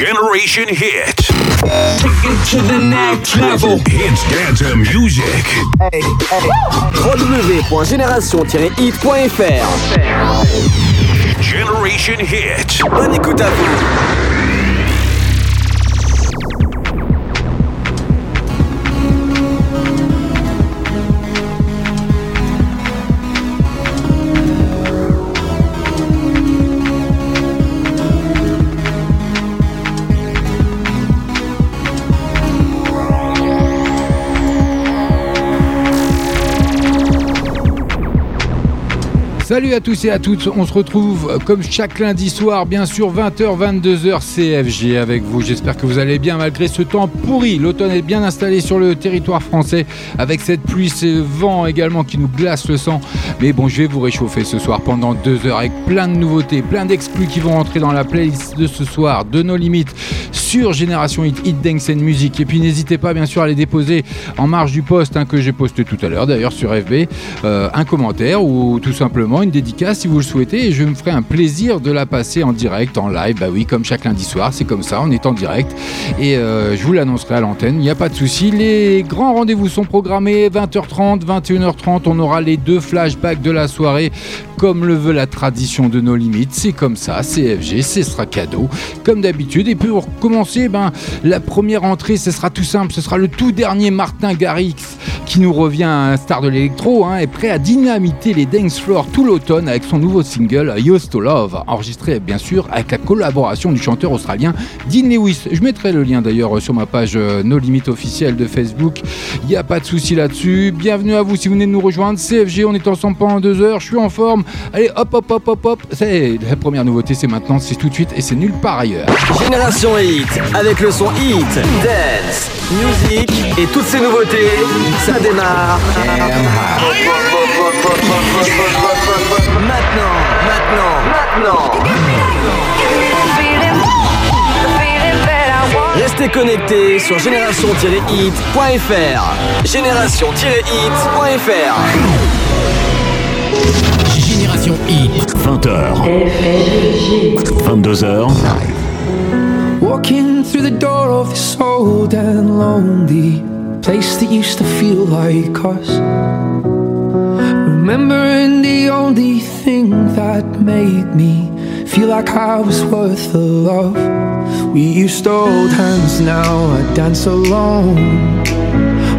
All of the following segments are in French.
Generation Hit. Take it to the next level. Hits dance music. Hey, www.génération-hit.fr Generation Hit. Bonne écoute à vous. Salut à tous et à toutes, on se retrouve euh, comme chaque lundi soir, bien sûr 20h, 22h CFG avec vous. J'espère que vous allez bien malgré ce temps pourri. L'automne est bien installé sur le territoire français avec cette pluie, ce vent également qui nous glace le sang. Mais bon, je vais vous réchauffer ce soir pendant deux heures avec plein de nouveautés, plein d'exclus qui vont rentrer dans la playlist de ce soir, de nos limites sur Génération Hit, Hit Dance Music. Et puis n'hésitez pas bien sûr à les déposer en marge du post hein, que j'ai posté tout à l'heure d'ailleurs sur FB, euh, un commentaire ou tout simplement une dédicace si vous le souhaitez et je me ferai un plaisir de la passer en direct, en live. Bah oui, comme chaque lundi soir, c'est comme ça, on est en direct et euh, je vous l'annoncerai à l'antenne, il n'y a pas de souci. Les grands rendez-vous sont programmés 20h30, 21h30. On aura les deux flashbacks de la soirée comme le veut la tradition de nos limites. C'est comme ça, CFG, ce sera cadeau, comme d'habitude. Et pour commencer, ben, la première entrée, ce sera tout simple, ce sera le tout dernier Martin Garrix qui nous revient, un star de l'électro, hein, est prêt à dynamiter les dance floors tout l'automne avec son nouveau single Used to Love, enregistré bien sûr avec la collaboration du chanteur australien Dean Lewis. Je mettrai le lien d'ailleurs sur ma page euh, No Limites officielle de Facebook. Il n'y a pas de souci là-dessus. Bienvenue à vous si vous venez de nous rejoindre. CFG, on est ensemble pendant deux heures. Je suis en forme. Allez, hop, hop, hop, hop, hop. C'est la première nouveauté, c'est maintenant, c'est tout de suite et c'est nulle part ailleurs. Génération Hit, avec le son Hit, Dance, Music et toutes ces nouveautés, ça démarre. Maintenant, maintenant, maintenant. Restez connectés sur génération-hit.fr. Génération-hit.fr. Génération Hit. 20h. 22h. Walking through the door of this old and lonely place that used to feel like us. Remembering the only thing that made me feel like I was worth the love. We used to hold hands, now I dance alone.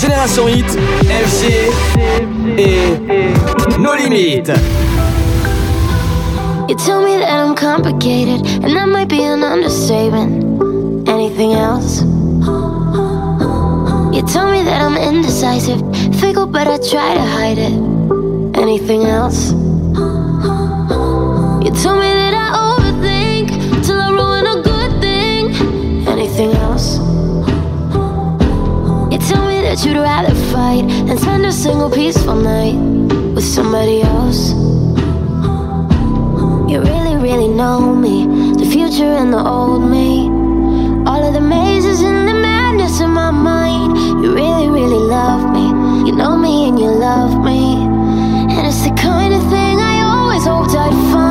Génération Hit, FG et limites. You tell me that I'm complicated, and that might be an understatement. Anything else? You tell me that I'm indecisive, fickle, but I try to hide it. Anything else? That you'd rather fight than spend a single peaceful night with somebody else. You really, really know me, the future and the old me. All of the mazes and the madness in my mind. You really, really love me. You know me and you love me. And it's the kind of thing I always hoped I'd find.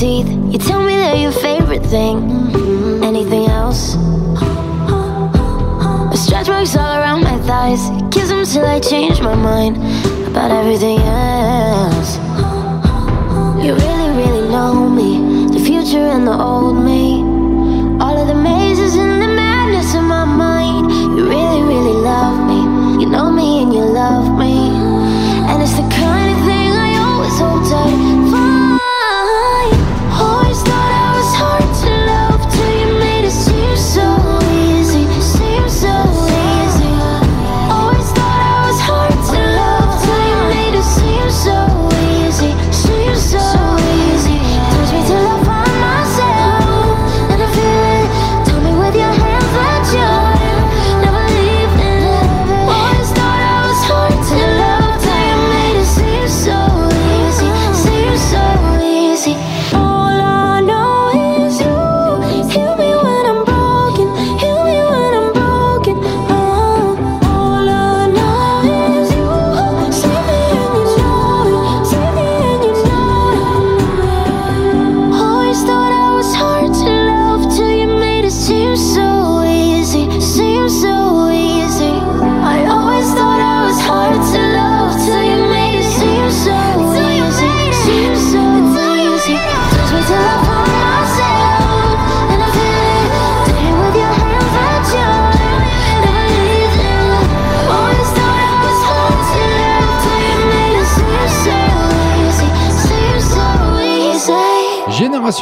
Teeth. You tell me they're your favorite thing. Mm-hmm. Anything else? Stretch marks all around my thighs. Kiss them till I change my mind about everything else. You really, really know me, the future and the old me. All of the mazes and the madness in my mind. You really, really love me. You know me and you love me.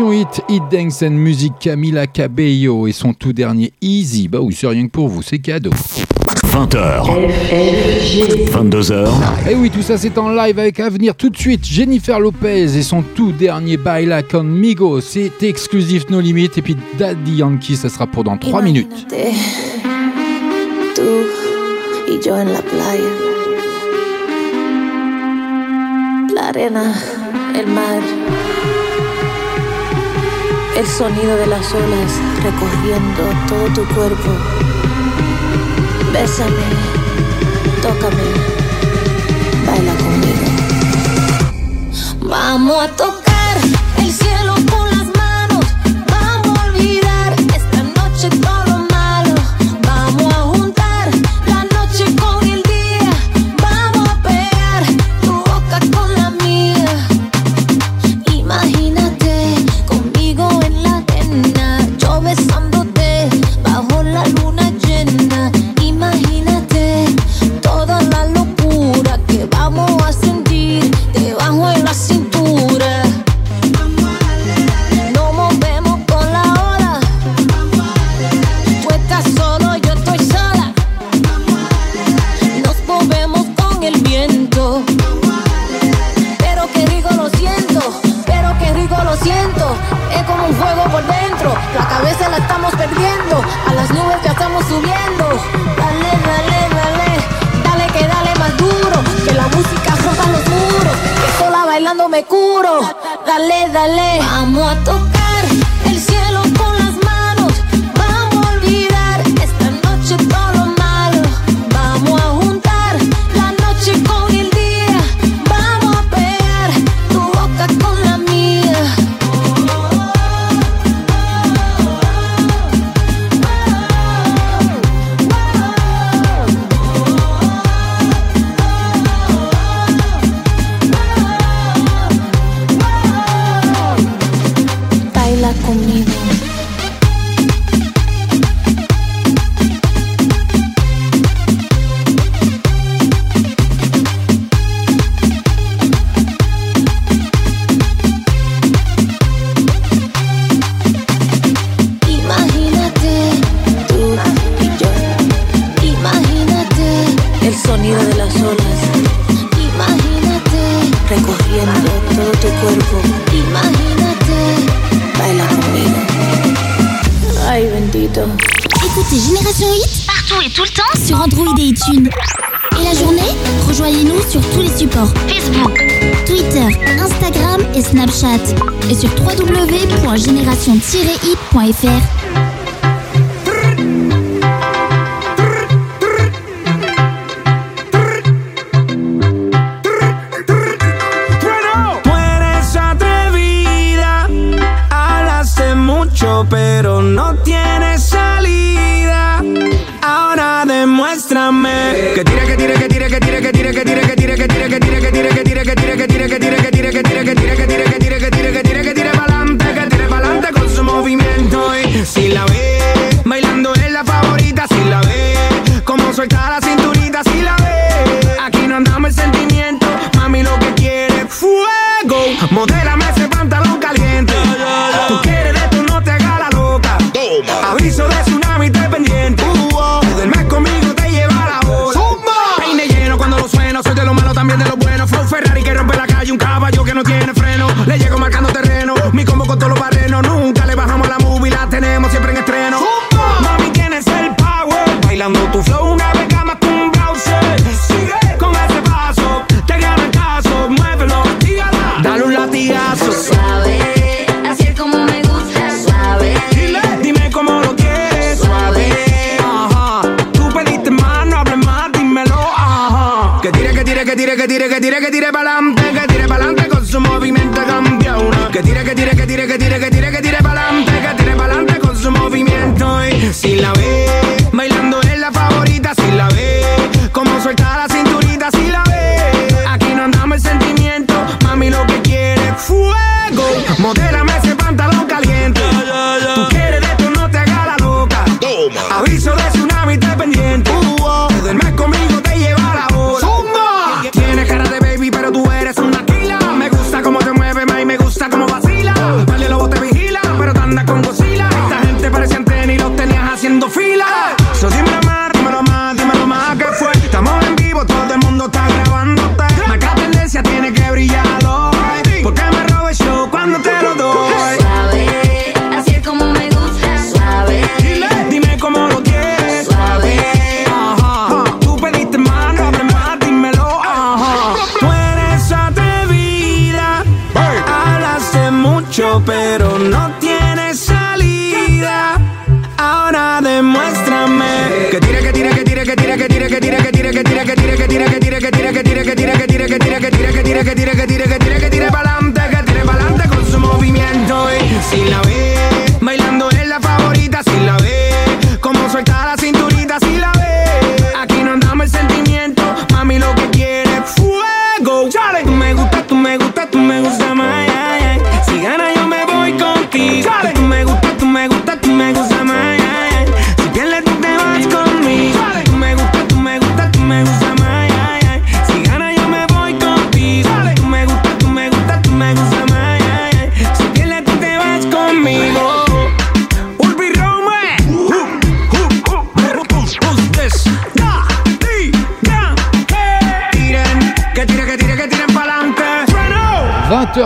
Hit, Hit Dance and Music, Camila Cabello et son tout dernier Easy. Bah oui, c'est rien que pour vous, c'est cadeau. 20h. 22h. Et oui, tout ça c'est en live avec à venir tout de suite Jennifer Lopez et son tout dernier Baila Conmigo. C'est exclusif No Limit et puis Daddy Yankee, ça sera pour dans 3 minutes. Imagínate, Tú y yo en la playa. La arena, el mar. El sonido de las olas recorriendo todo tu cuerpo. Bésame, tócame, baila conmigo. Vamos a tocar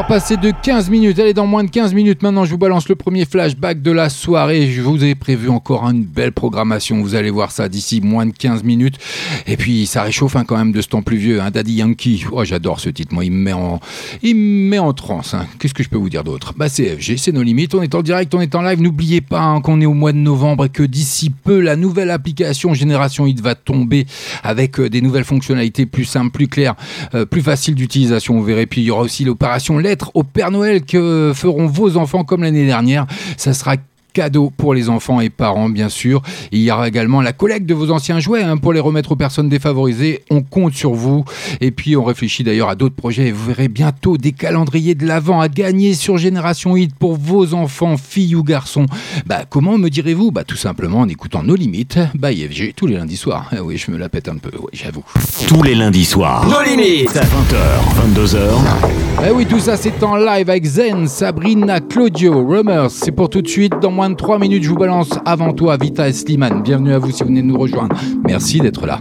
heure passée de 15 minutes. Elle est dans moins de 15 minutes. Maintenant, je vous balance le premier flashback de la soirée. Je vous ai prévu encore une belle programmation. Vous allez voir ça d'ici moins de 15 minutes. Et puis, ça réchauffe hein, quand même de ce temps pluvieux. Hein. Daddy Yankee. Oh, j'adore ce titre. Moi, il me met en, il me met en transe. Hein. Qu'est-ce que je peux vous dire d'autre? Bah, c'est FG, c'est nos limites. On est en direct, on est en live. N'oubliez pas hein, qu'on est au mois de novembre et que d'ici peu, la nouvelle application Génération Hit va tomber avec euh, des nouvelles fonctionnalités plus simples, plus claires, euh, plus faciles d'utilisation. Vous verrez. Puis, il y aura aussi l'opération LED au Père Noël que feront vos enfants comme l'année dernière. Ça sera cadeaux pour les enfants et parents, bien sûr. il y aura également la collecte de vos anciens jouets hein, pour les remettre aux personnes défavorisées. On compte sur vous. Et puis, on réfléchit d'ailleurs à d'autres projets. Vous verrez bientôt des calendriers de l'Avent à gagner sur Génération Hit pour vos enfants, filles ou garçons. Bah, comment me direz-vous? Bah, tout simplement en écoutant Nos Limites by FG tous les lundis soirs. Ah oui, je me la pète un peu, oui, j'avoue. Tous les lundis soirs. Nos Limites 20h, 22h. Eh oui, tout ça, c'est en live avec Zen, Sabrina, Claudio, Rumors. C'est pour tout de suite. Dans moins de 3 minutes, je vous balance avant toi, Vita et Slimane. Bienvenue à vous si vous venez de nous rejoindre. Merci d'être là.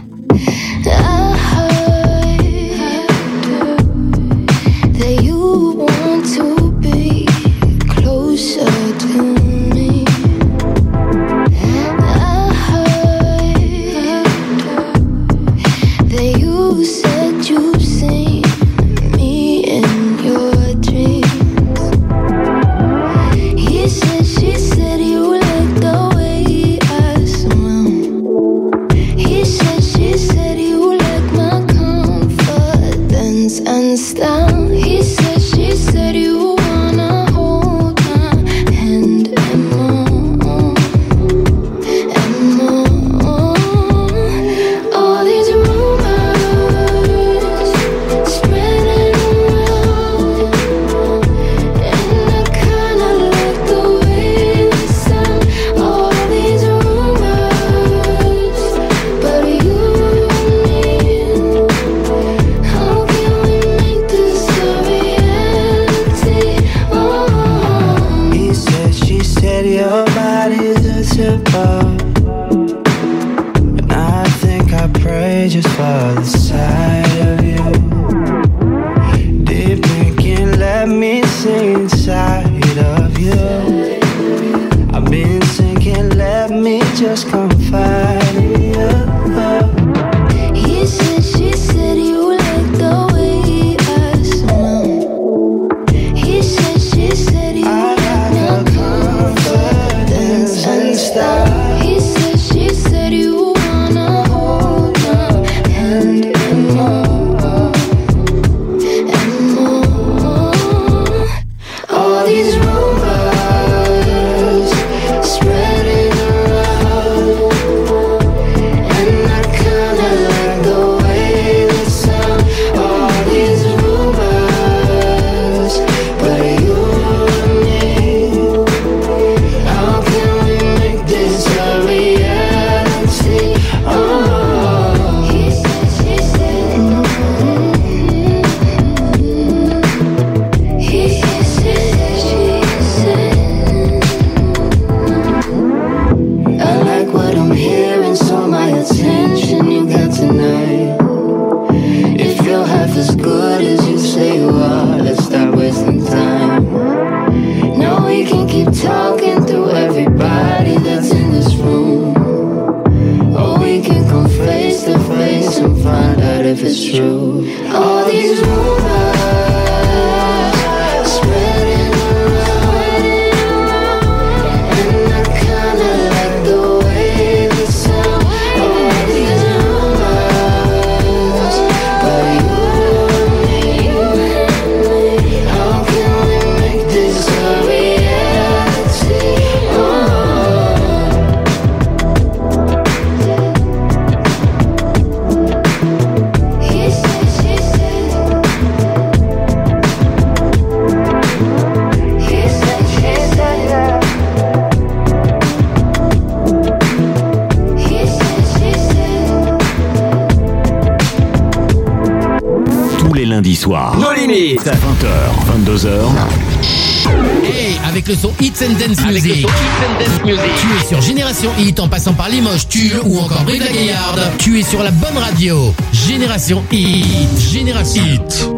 Passant par Limoges, Tulle ou encore Brive-la-Gaillarde, tu es sur la bonne radio. Génération Hit. Génération Hit.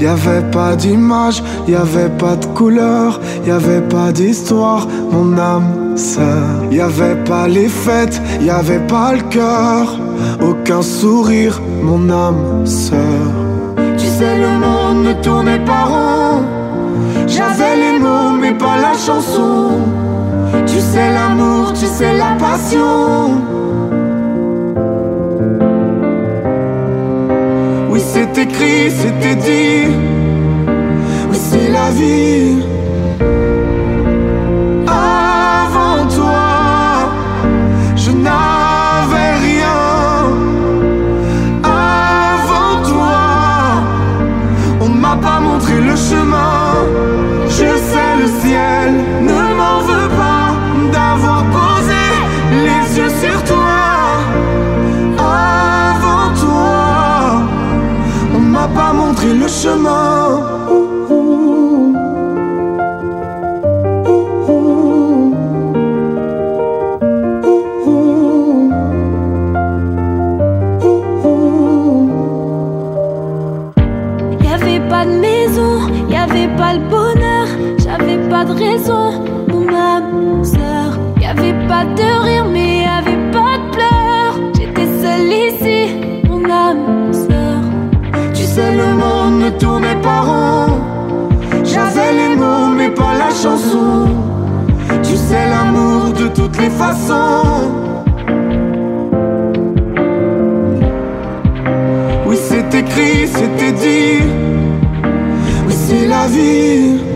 Y avait pas d'image, y avait pas de couleur, y avait pas d'histoire, mon âme sœur. Y avait pas les fêtes, y avait pas le cœur, aucun sourire, mon âme sœur. Tu sais, le monde ne tournait pas rond. J'avais les mots, mais pas la chanson. Tu sais l'amour, tu sais la passion. Oui, c'est écrit, c'était dit. Oui, chemin. Je sais le ciel ne m'en veut pas d'avoir posé les yeux sur toi. Avant toi, on m'a pas montré le chemin. Oui, c'est écrit, c'était dit c'est la vie.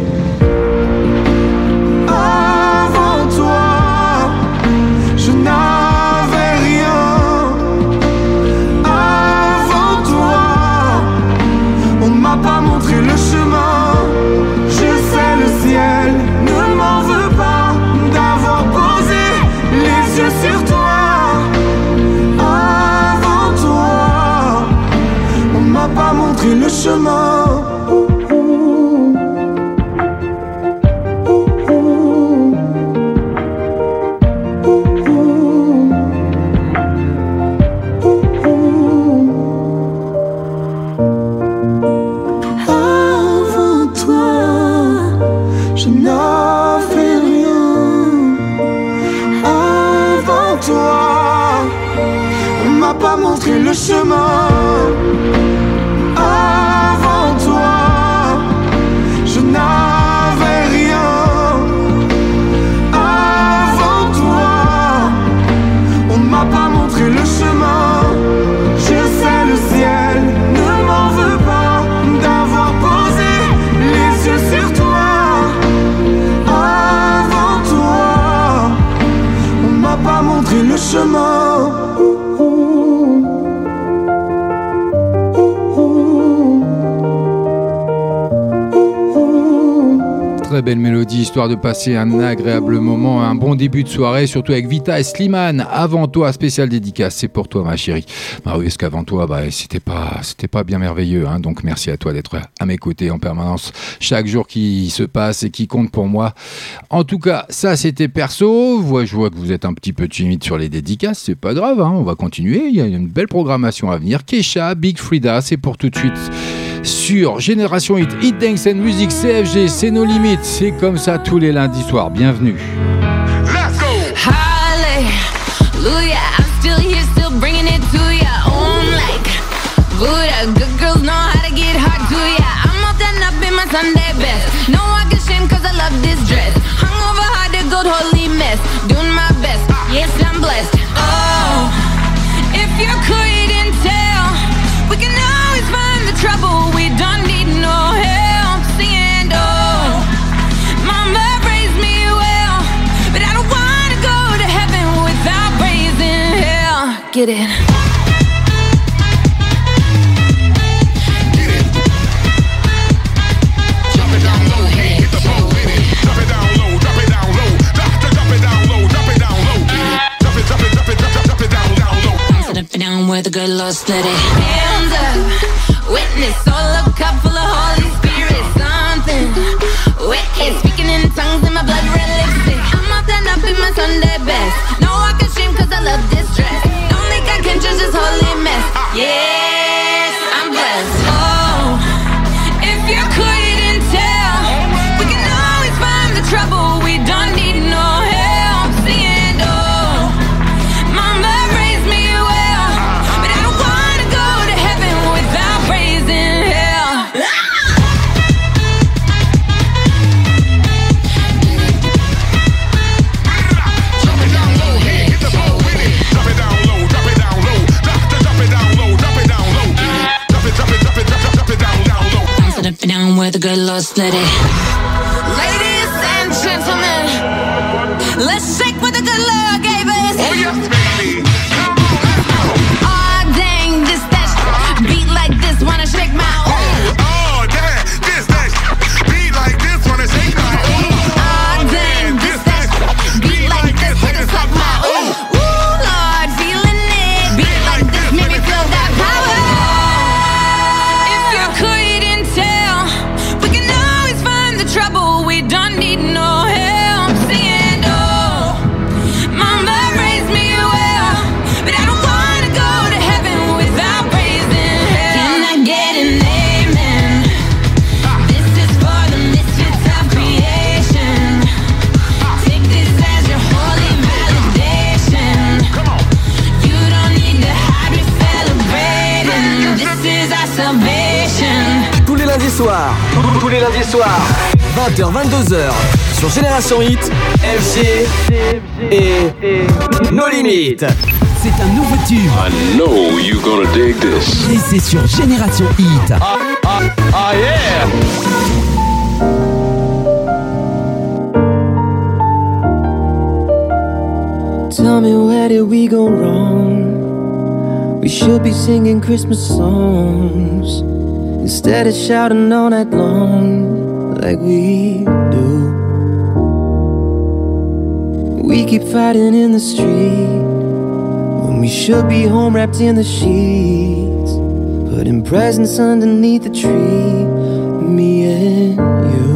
Belle mélodie, histoire de passer un agréable moment, un bon début de soirée, surtout avec Vita et Slimane. Avant toi, spécial dédicace, c'est pour toi, ma chérie. Bah oui, parce qu'avant toi, bah, c'était pas, c'était pas bien merveilleux, hein. donc merci à toi d'être à mes côtés en permanence, chaque jour qui se passe et qui compte pour moi. En tout cas, ça c'était perso. Je vois que vous êtes un petit peu timide sur les dédicaces, c'est pas grave, hein. on va continuer. Il y a une belle programmation à venir. Kesha, Big Frida, c'est pour tout de suite sur Génération Hit, Hit Dance and Music CFG, c'est nos limites, c'est comme ça tous les lundis soirs. Bienvenue. Get it down where the good Lord. Hands up, cup it up, cup it down low. Cup it down with the good Lord's letter. witness, all a cup full of Holy Spirit, something wicked. Speaking in tongues in my blood red lipstick. I'm all done up in my Sunday best. No, I can shame cause I love this dress. Yeah! Down where the good Lord split it. Ladies and gentlemen, let's soirs, 20h-22h, sur Génération Hit, FG et nos limites. C'est un nouveau tube. I know you gonna dig this. Et c'est sur Génération Hit. Ah, ah, ah yeah! Tell me where did we go wrong? We should be singing Christmas songs instead of shouting all night long like we do. We keep fighting in the street when we should be home wrapped in the sheets, putting presents underneath the tree. Me and you.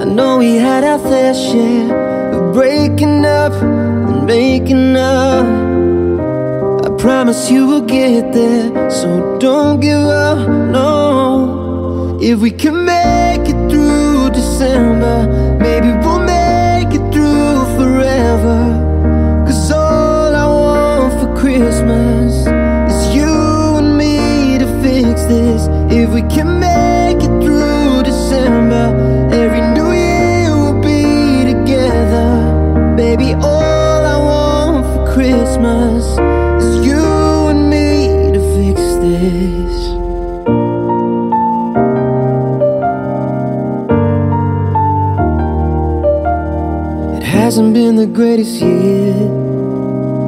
I know we had our fair share of breaking up and making up. Promise you we'll get there, so don't give up. No, if we can make it through December, maybe hasn't been the greatest year,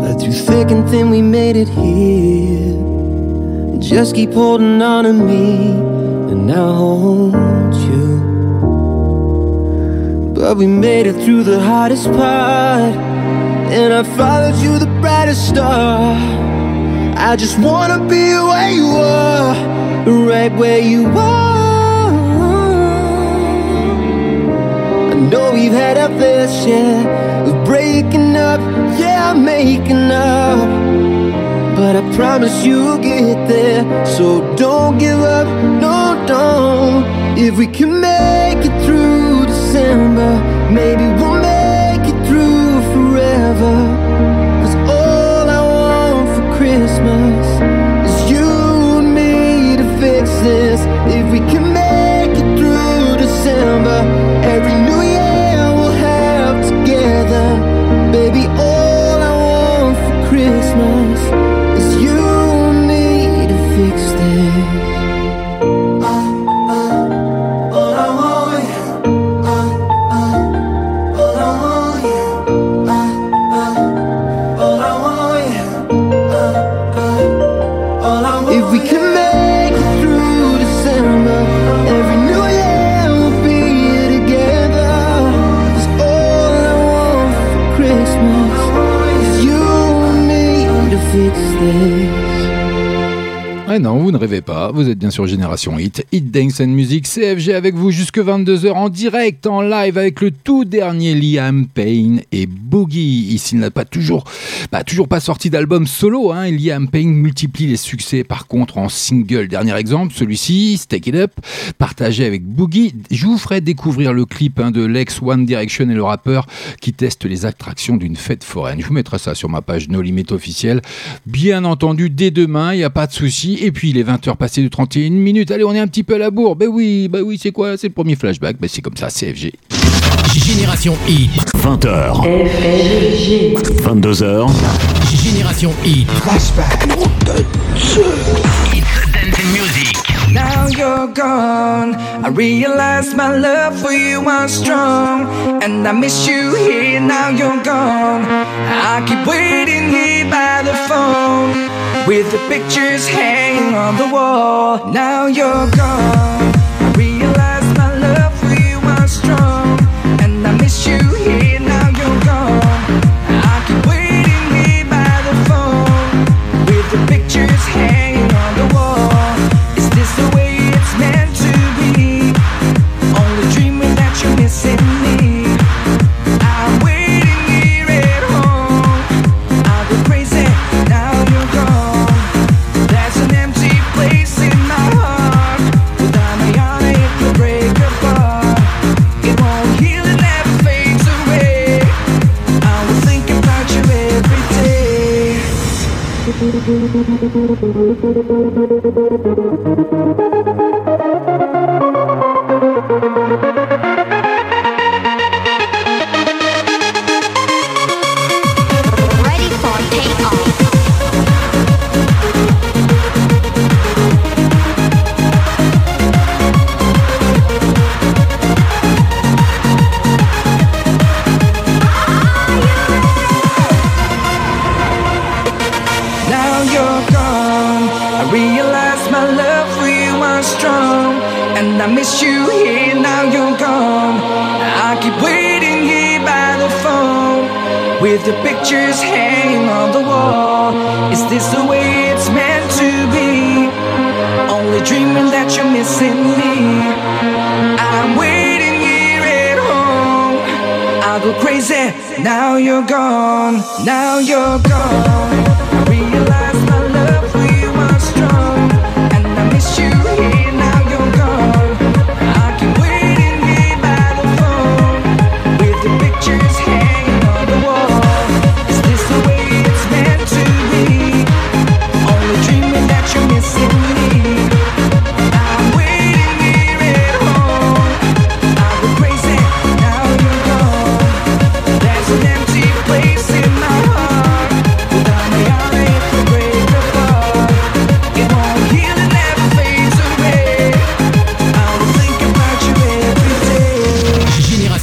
but through thick and thin we made it here. Just keep holding on to me, and I'll hold you. But we made it through the hardest part, and I followed you the brightest star. I just wanna be where you are, right where you are. We've had our fair share of breaking up, yeah, making up. But I promise you'll get there, so don't give up, no, don't. If we can make it through December, maybe we'll make it through forever. Cause all I want for Christmas is you and me to fix this. If we can make it through December, pas. Vous êtes bien sur Génération Hit. Hit Dance and Music CFG avec vous jusque 22h en direct, en live avec le tout dernier Liam Payne et Boogie. Ici, il n'a pas toujours, bah, toujours pas sorti d'album solo. Hein. Liam Payne multiplie les succès par contre en single. Dernier exemple, celui-ci, Take It Up, partagé avec Boogie. Je vous ferai découvrir le clip hein, de l'ex One Direction et le rappeur qui teste les attractions d'une fête foraine. Je vous mettrai ça sur ma page No Limit officielle. Bien entendu, dès demain, il n'y a pas de souci. Et puis, il est 20h passé de 31 minutes. Allez, on est un petit peu à la bourre. Ben oui, ben oui, c'est quoi? C'est le premier flashback. Ben c'est comme ça, CFG. Génération Hit. 20h. 22h. Génération Hit. Flashback. Now you're gone. I realize my love for you was strong. And I miss you here. Now you're gone. I keep waiting here by the phone. With the pictures hanging on the wall. Now you're gone. ব্যাপারে pictures hanging on the wall. Is this the way it's meant to be? Only dreaming that you're missing me. I'm waiting here at home. I go crazy, now you're gone, now you're gone.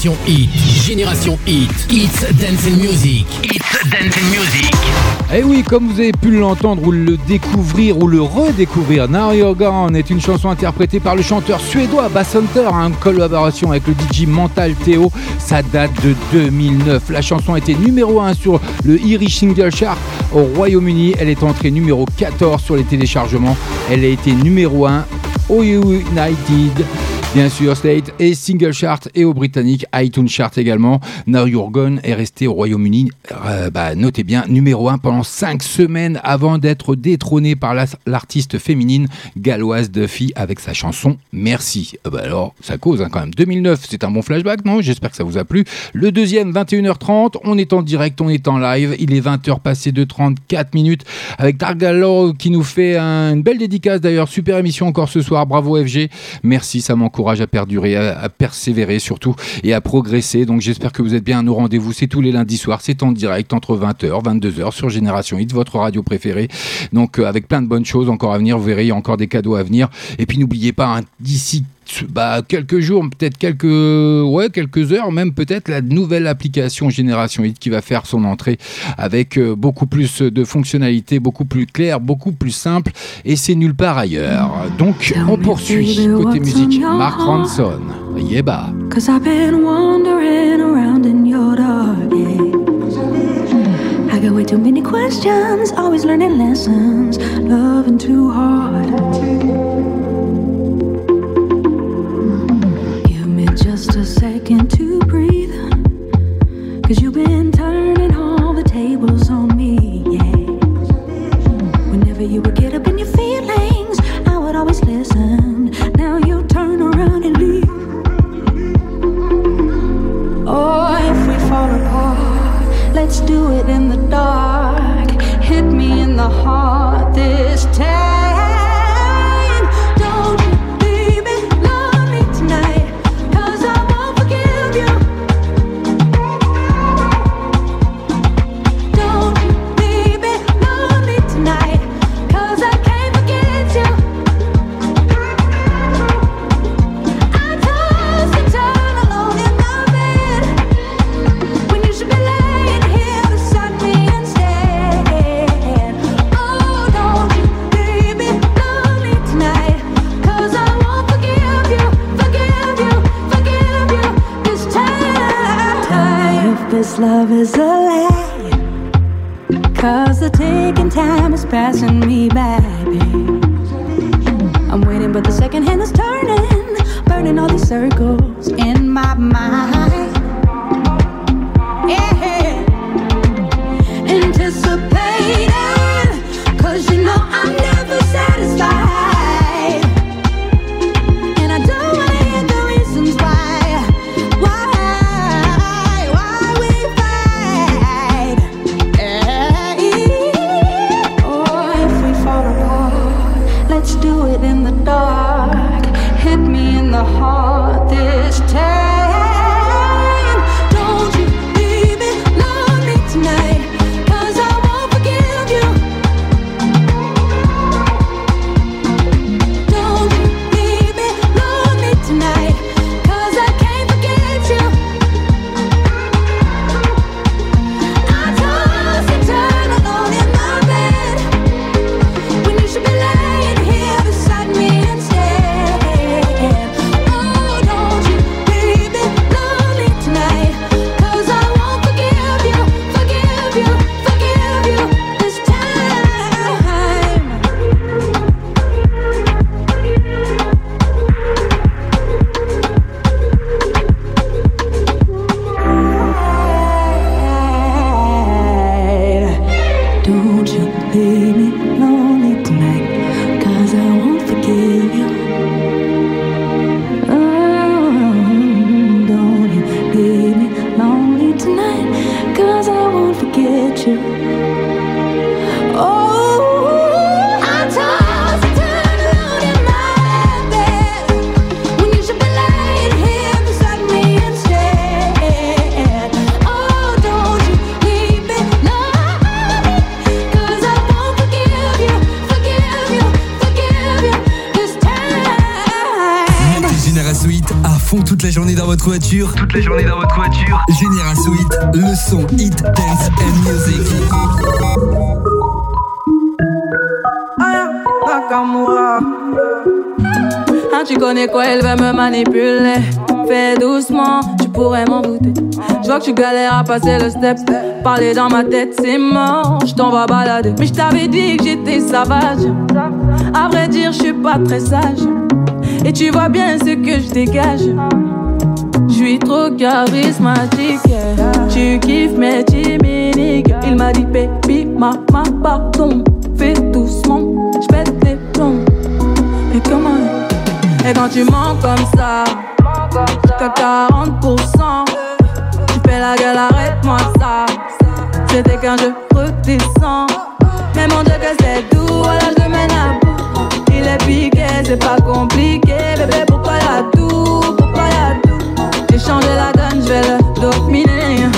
Génération Génération Hit, Hits Dance and Music, Hits Dance and Music. Et Eh oui, comme vous avez pu l'entendre ou le découvrir ou le redécouvrir, Now You're Gone est une chanson interprétée par le chanteur suédois Bass Hunter en collaboration avec le DJ Mental Theo. Ça date de 2009. La chanson été numéro 1 sur le Irish Single Chart au Royaume-Uni. Elle est entrée numéro 14 sur les téléchargements. Elle a été numéro 1 au United. Bien sûr, State et Single Chart et au Britannique, iTunes Chart également. Now You're est resté au Royaume-Uni, euh, bah, notez bien, numéro 1 pendant 5 semaines avant d'être détrôné par la- l'artiste féminine galloise Duffy avec sa chanson Merci. Euh, bah alors, ça cause hein, quand même. 2009, c'est un bon flashback, non? J'espère que ça vous a plu. Le deuxième, 21h30, on est en direct, on est en live. Il est 20h passé de 34 minutes avec Targalo qui nous fait un- une belle dédicace d'ailleurs. Super émission encore ce soir. Bravo FG. Merci, ça m'encourage à perdurer, à, persévérer surtout et à progresser. Donc j'espère que vous êtes bien à nos rendez-vous. C'est tous les lundis soirs. C'est en direct entre 20h, 22h sur Génération Hit, votre radio préférée. Donc euh, avec plein de bonnes choses encore à venir. Vous verrez, il y a encore des cadeaux à venir. Et puis n'oubliez pas, hein, d'ici bah, quelques jours, peut-être quelques, ouais, quelques heures, même peut-être la nouvelle application Génération Hit qui va faire son entrée avec euh, beaucoup plus de fonctionnalités, beaucoup plus claires, beaucoup plus simples et c'est nulle part ailleurs. Donc on poursuit côté musique. Mark? Ronson, Yeba. Cause I've been wandering around in your dark days. I got way too many questions, always learning lessons, loving too hard. Just a second to breathe. Cause you've been turning all the tables on me, yeah. Whenever you would get up in your feelings, I would always listen. Now you turn around and leave. Or if we fall apart, let's do it in the dark. Hit me in the heart this love is a lie, 'cause the ticking time is passing me by, babe. I'm waiting, but the second hand is turning, burning all these circles in my mind. Yeah. Tu galères à passer le step. Parler dans ma tête, c'est mort. Je t'en vais balader. Mais je t'avais dit que j'étais sauvage. À vrai dire, je suis pas très sage. Et tu vois bien ce que je dégage. Je suis trop charismatique. Tu kiffes mes timiniques. Il m'a dit, baby, ma, pardon. Fais doucement, je pète les plombs. Et comment? Et quand tu mens comme ça, jusqu'à 40%. Gueule, arrête-moi ça. C'était qu'un jeu redescends. Mais mon Dieu, que c'est doux, voilà, je le mène à bout. Il est piqué, c'est pas compliqué. Bébé, pourquoi y'a tout Pourquoi y'a tout? J'ai changé la donne, je vais le dominer.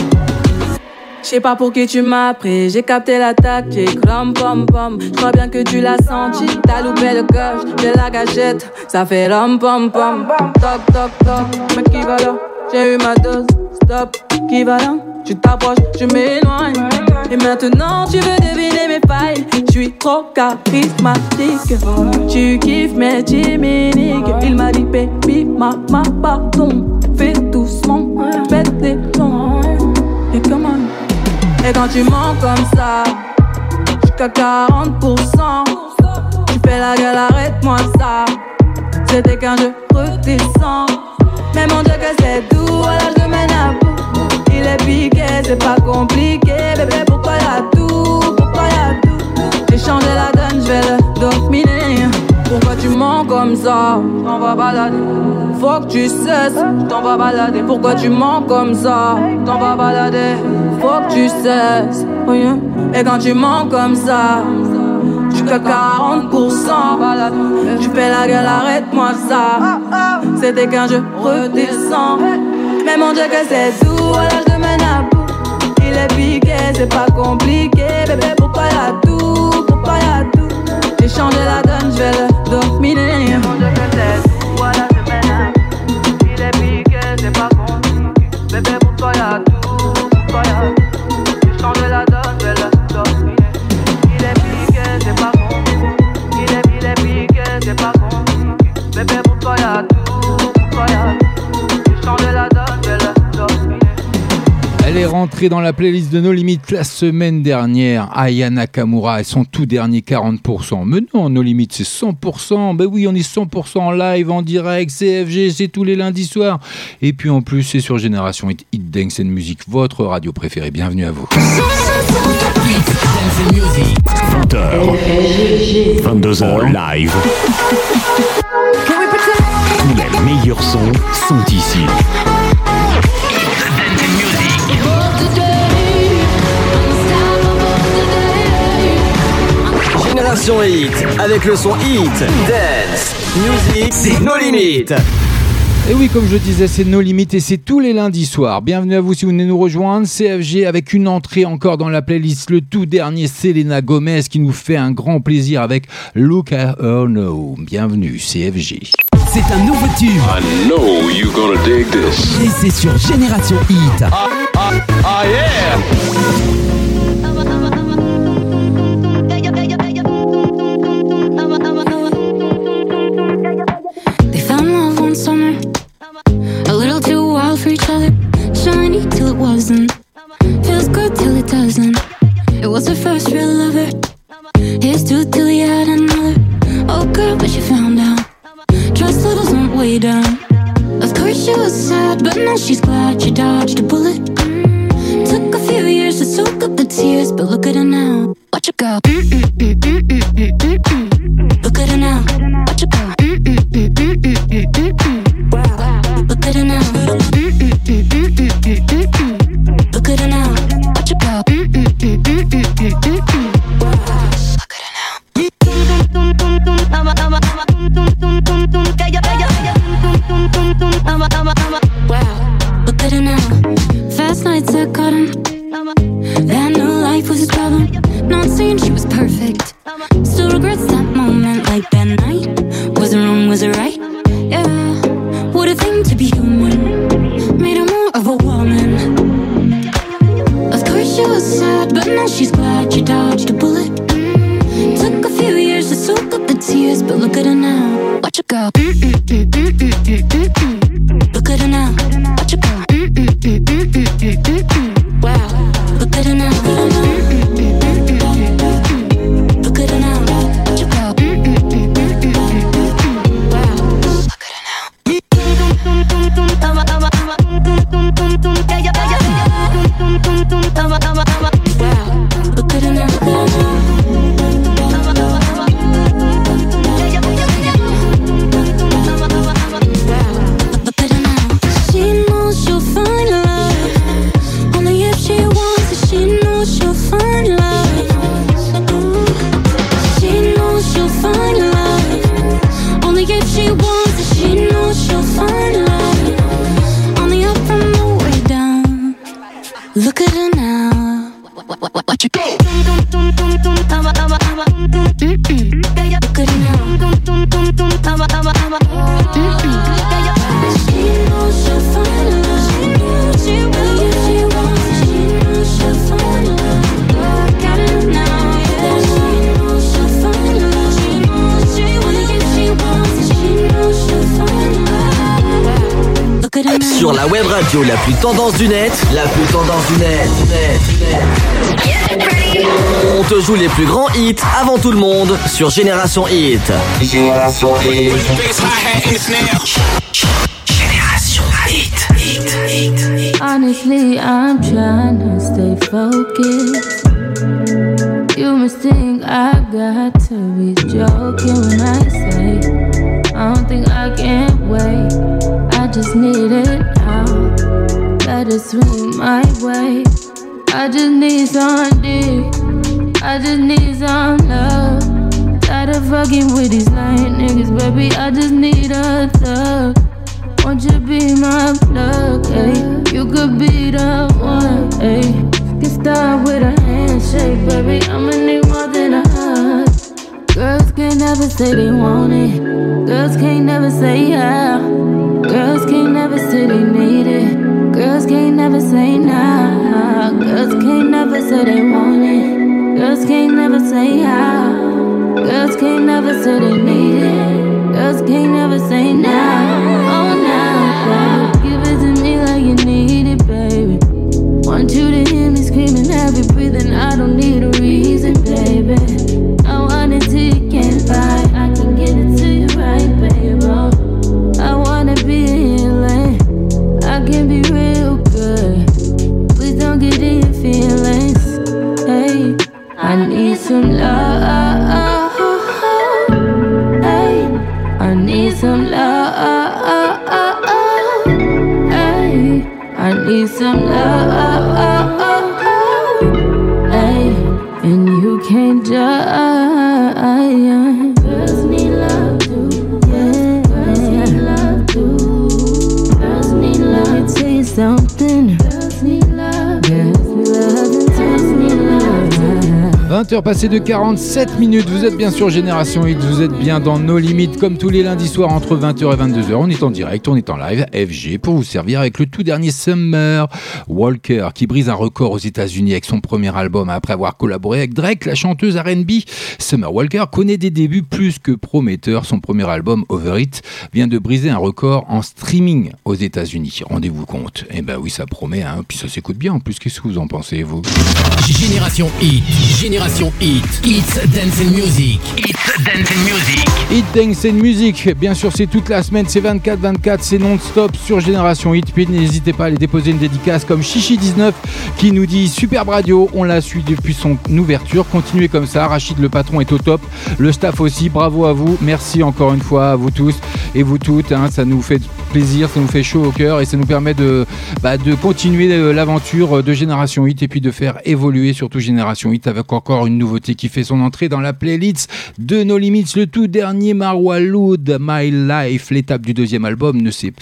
Je sais pas pour qui tu m'as pris, j'ai capté la tactique, rom pom pom. Je bien que tu l'as senti, t'as loupé le coche de la gâchette, ça fait rom pom pom. Toc toc toc, mais qui va là? J'ai eu ma dose, stop, qui Tu t'approches, je m'éloigne. Et maintenant tu veux deviner mes failles, je suis trop charismatique. Tu kiffes mes timiniques, il m'a dit baby, ma, pardon. Fais doucement, faites les plombs. Et comment et quand tu mens comme ça, jusqu'à 40%, tu fais la gueule, arrête-moi ça. C'était qu'un jeu redescends. Mais mon Dieu, que c'est doux, voilà, je le mène à c'est pas compliqué. Bébé, pourquoi y'a tout Pourquoi y'a tout J'ai changé la donne, je vais le dominer. Pourquoi tu mens comme ça? T'en vas balader. Faut que tu cesses, t'en vas balader. Pourquoi tu mens comme ça? T'en vas balader. Faut que tu cesses. Yeah. Et quand tu mens comme ça, jusqu'à 40%, balade. Tu fais la gueule, arrête-moi ça. C'était qu'un jeu redescends. Mais mon Dieu, que c'est bout. C'est pas compliqué. Bébé, pourquoi y'a tout? Pourquoi y'a tout? J'ai changé la donne, je vais le Rentrée dans la playlist de nos limites la semaine dernière. Aya Nakamura et son tout dernier 40%. Mais non, nos limites c'est 100%. Ben oui, on est 100% en live, en direct, CFG, c'est tous les lundis soirs. Et puis en plus, c'est sur Génération Hit, Hit Dance and Music, votre radio préférée. Bienvenue à vous. 20h, 22h live. Tous les meilleurs sons sont ici. Génération Hit, avec le son Hit, Dance, Music, c'est nos limites. Et oui, comme je disais, c'est nos limites et c'est tous les lundis soirs. Bienvenue à vous si vous venez nous rejoindre. CFG avec une entrée encore dans la playlist, le tout dernier Selena Gomez qui nous fait un grand plaisir avec Look at Her Now. Bienvenue CFG. C'est un nouveau tube. I know you're gonna dig this. Et c'est sur Génération Hit. Ah yeah! Sur la web radio la plus tendance du net, la plus tendance du net, net, net. On te joue les plus grands hits avant tout le monde sur Génération Hit. Génération Hit. Génération Hit. Honestly, I'm trying to stay focused. You must think I got to be joking when I say I don't think I can wait. I just need it it swing my way. I just need some dick. I just need some love. Tired of fucking with these lying niggas, baby. I just need a thug. Won't you be my plug, ayy? You could be the one, ayy. Get started with a handshake, baby. I'ma need more than a hug. Girls can't never say they want it. Girls can't never say yeah. Girls can't never say they need it. Girls can't never say nah. Girls can't never say they want it. Girls can't never say how. Girls can't never say they need it. Girls can't never say nah. Oh nah, baby. Give it to me like you need it, baby. Want you to hear me screaming every breathing. I don't need a reason, baby. Need some 20h passées de 47 minutes, vous êtes bien sur Génération Hit, vous êtes bien dans nos limites comme tous les lundis soirs entre 20h et 22h. On est en direct, on est en live, FG, pour vous servir avec le tout dernier Summer Walker qui brise un record aux États-Unis avec son premier album après avoir collaboré avec Drake, la chanteuse RB. Summer Walker connaît des débuts plus que prometteurs. Son premier album, Over It, vient de briser un record en streaming aux États-Unis. Rendez-vous compte. Eh ben oui, ça promet, hein. puis ça s'écoute bien en plus. Qu'est-ce que vous en pensez, vous? Génération Hit, Génération Hit, It's Dance and Music, It's Dance and Music. Hit Dance and Music, bien sûr c'est toute la semaine, c'est 24-24, c'est non-stop sur Génération Hit. Puis n'hésitez pas à aller déposer une dédicace comme Chichi19 qui nous dit Superbe radio, on la suit depuis son ouverture. Continuez comme ça, Rachid le patron est au top, le staff aussi, bravo à vous, merci encore une fois à vous tous et vous toutes, hein, ça nous fait plaisir, ça nous fait chaud au cœur et ça nous permet de, bah, continuer euh, l'aventure de Génération Hit et puis de faire évoluer surtout Génération Hit avec encore une nouveauté qui fait son entrée dans la playlist de No Limits, le tout dernier Marwa Loud, My Life, l'étape du deuxième album ne s'est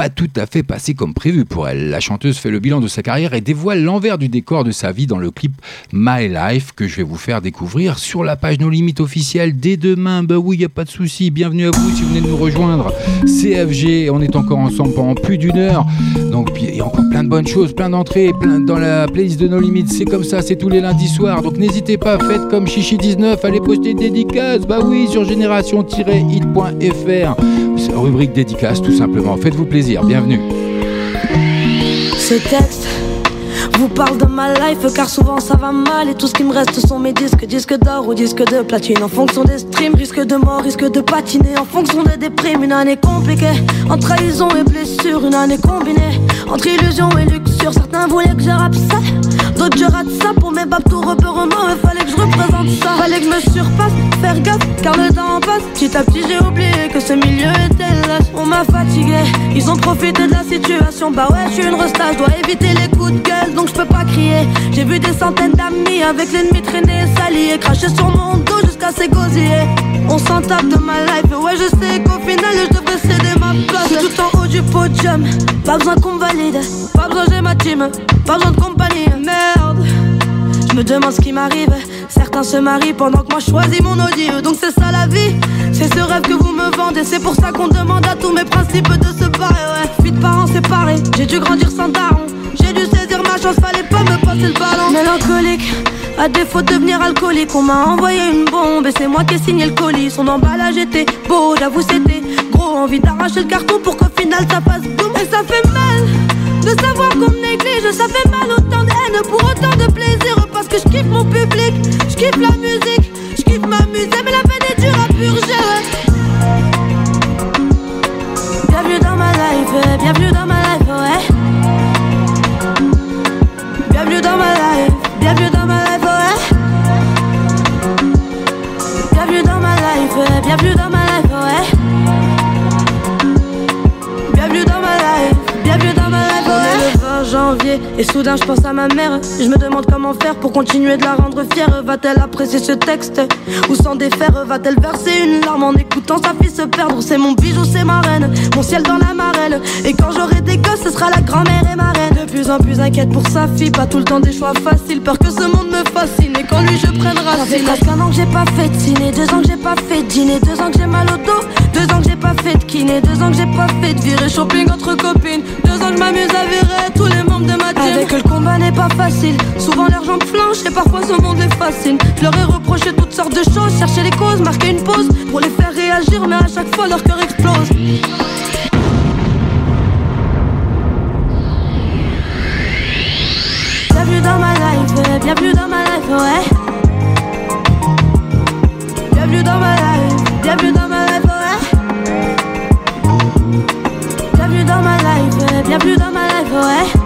pas tout à fait passé comme prévu pour elle. La chanteuse fait le bilan de sa carrière et dévoile l'envers du décor de sa vie dans le clip My Life que je vais vous faire découvrir sur la page No Limites officielle dès demain. Bah oui, n'y a pas de souci. Bienvenue à vous si vous venez de nous rejoindre. CFG, on est encore ensemble pendant plus d'une heure. Donc il y a encore plein de bonnes choses, plein d'entrées, plein dans la playlist de No Limites. C'est comme ça, c'est tous les lundis soirs. Donc n'hésitez pas, faites comme Chichi19, allez poster une dédicace. Bah oui, sur génération-hit.fr. Rubrique dédicace tout simplement. Faites-vous plaisir, bienvenue. Ce texte vous parle de ma life car souvent ça va mal et tout ce qui me reste sont mes disques, disques d'or ou disques de platine en fonction des streams, risque de mort, risque de patiner en fonction des déprimes, une année compliquée en trahison et blessure, une année combinée entre illusion et luxure, certains voulaient que je rappe d'autres je rate ça pour mes babes tout repère il fallait que je représente ça, fallait que je me surpasse, faire gaffe car le temps passe, petit à petit j'ai oublié que ce milieu était lâche, on m'a fatigué, ils ont profité de la situation, bah ouais je suis une resta, je dois éviter les coups de gueule donc je peux pas crier. J'ai vu des centaines d'amis avec l'ennemi traîner, s'allier, cracher sur mon dos jusqu'à s'égosiller. On s'en tape de ma life, ouais je sais qu'au final je devrais céder ma place. Du podium, pas besoin qu'on valide, pas besoin j'ai ma team, pas besoin de compagnie, merde. Je me demande ce qui m'arrive. Certains se marient pendant que moi je choisis mon audio. Donc c'est ça la vie, c'est ce rêve que vous me vendez. C'est pour ça qu'on demande à tous mes principes de se barrer. Ouais, huit parents séparés, j'ai dû grandir sans daron. J'ai dû saisir ma chance, fallait pas me passer le ballon. Mélancolique, à défaut de devenir alcoolique, on m'a envoyé une bombe et c'est moi qui ai signé le colis. Son emballage était beau, j'avoue c'était gros. Envie d'arracher le carton pour qu'au final ça passe boum. Et ça fait mal de savoir qu'on me néglige. Ça fait mal autant de haine pour autant de plaisir. Parce que je kiffe mon public, je kiffe la musique, je kiffe m'amuser, mais la peine est dure à purger. Bienvenue dans ma life, bienvenue dans ma life, ouais. Bienvenue dans ma life, bienvenue dans ma life, ouais. Bienvenue dans ma life, bienvenue dans ma life, est le 20 janvier et soudain je pense à ma mère. Je me demande comment faire pour continuer de la rendre fière. Va-t-elle apprécier ce texte ou s'en défaire? Va-t-elle verser une larme en écoutant sa fille se perdre? C'est mon bijou, c'est ma reine, mon ciel dans la marelle. Et quand j'aurai des gosses, ce sera la grand-mère et ma reine. De plus en plus inquiète pour sa fille, pas tout le temps des choix faciles. Peur que ce monde me fascine et quand lui je prenne racine. Ça fait presque un an que j'ai pas fait de ciné, deux ans que j'ai pas fait de dîner, deux ans que j'ai mal au dos, deux ans que j'ai pas fait de kiné, deux ans que j'ai pas fait de virée shopping entre copines, deux ans que je m'amuse à virer tous les membres de ma team. Avec le combat n'est pas facile, souvent jambes flanchent et parfois ce monde les fascine. Je leur ai reproché toutes sortes de choses, chercher les causes, marquer une pause pour les faire réagir, mais à chaque fois leur cœur explose. Bienvenue dans ma life, bienvenue dans ma life, ouais. Bienvenue dans ma life, bienvenue dans ma life, ouais. Bienvenue dans ma life, bienvenue dans ma life, ouais.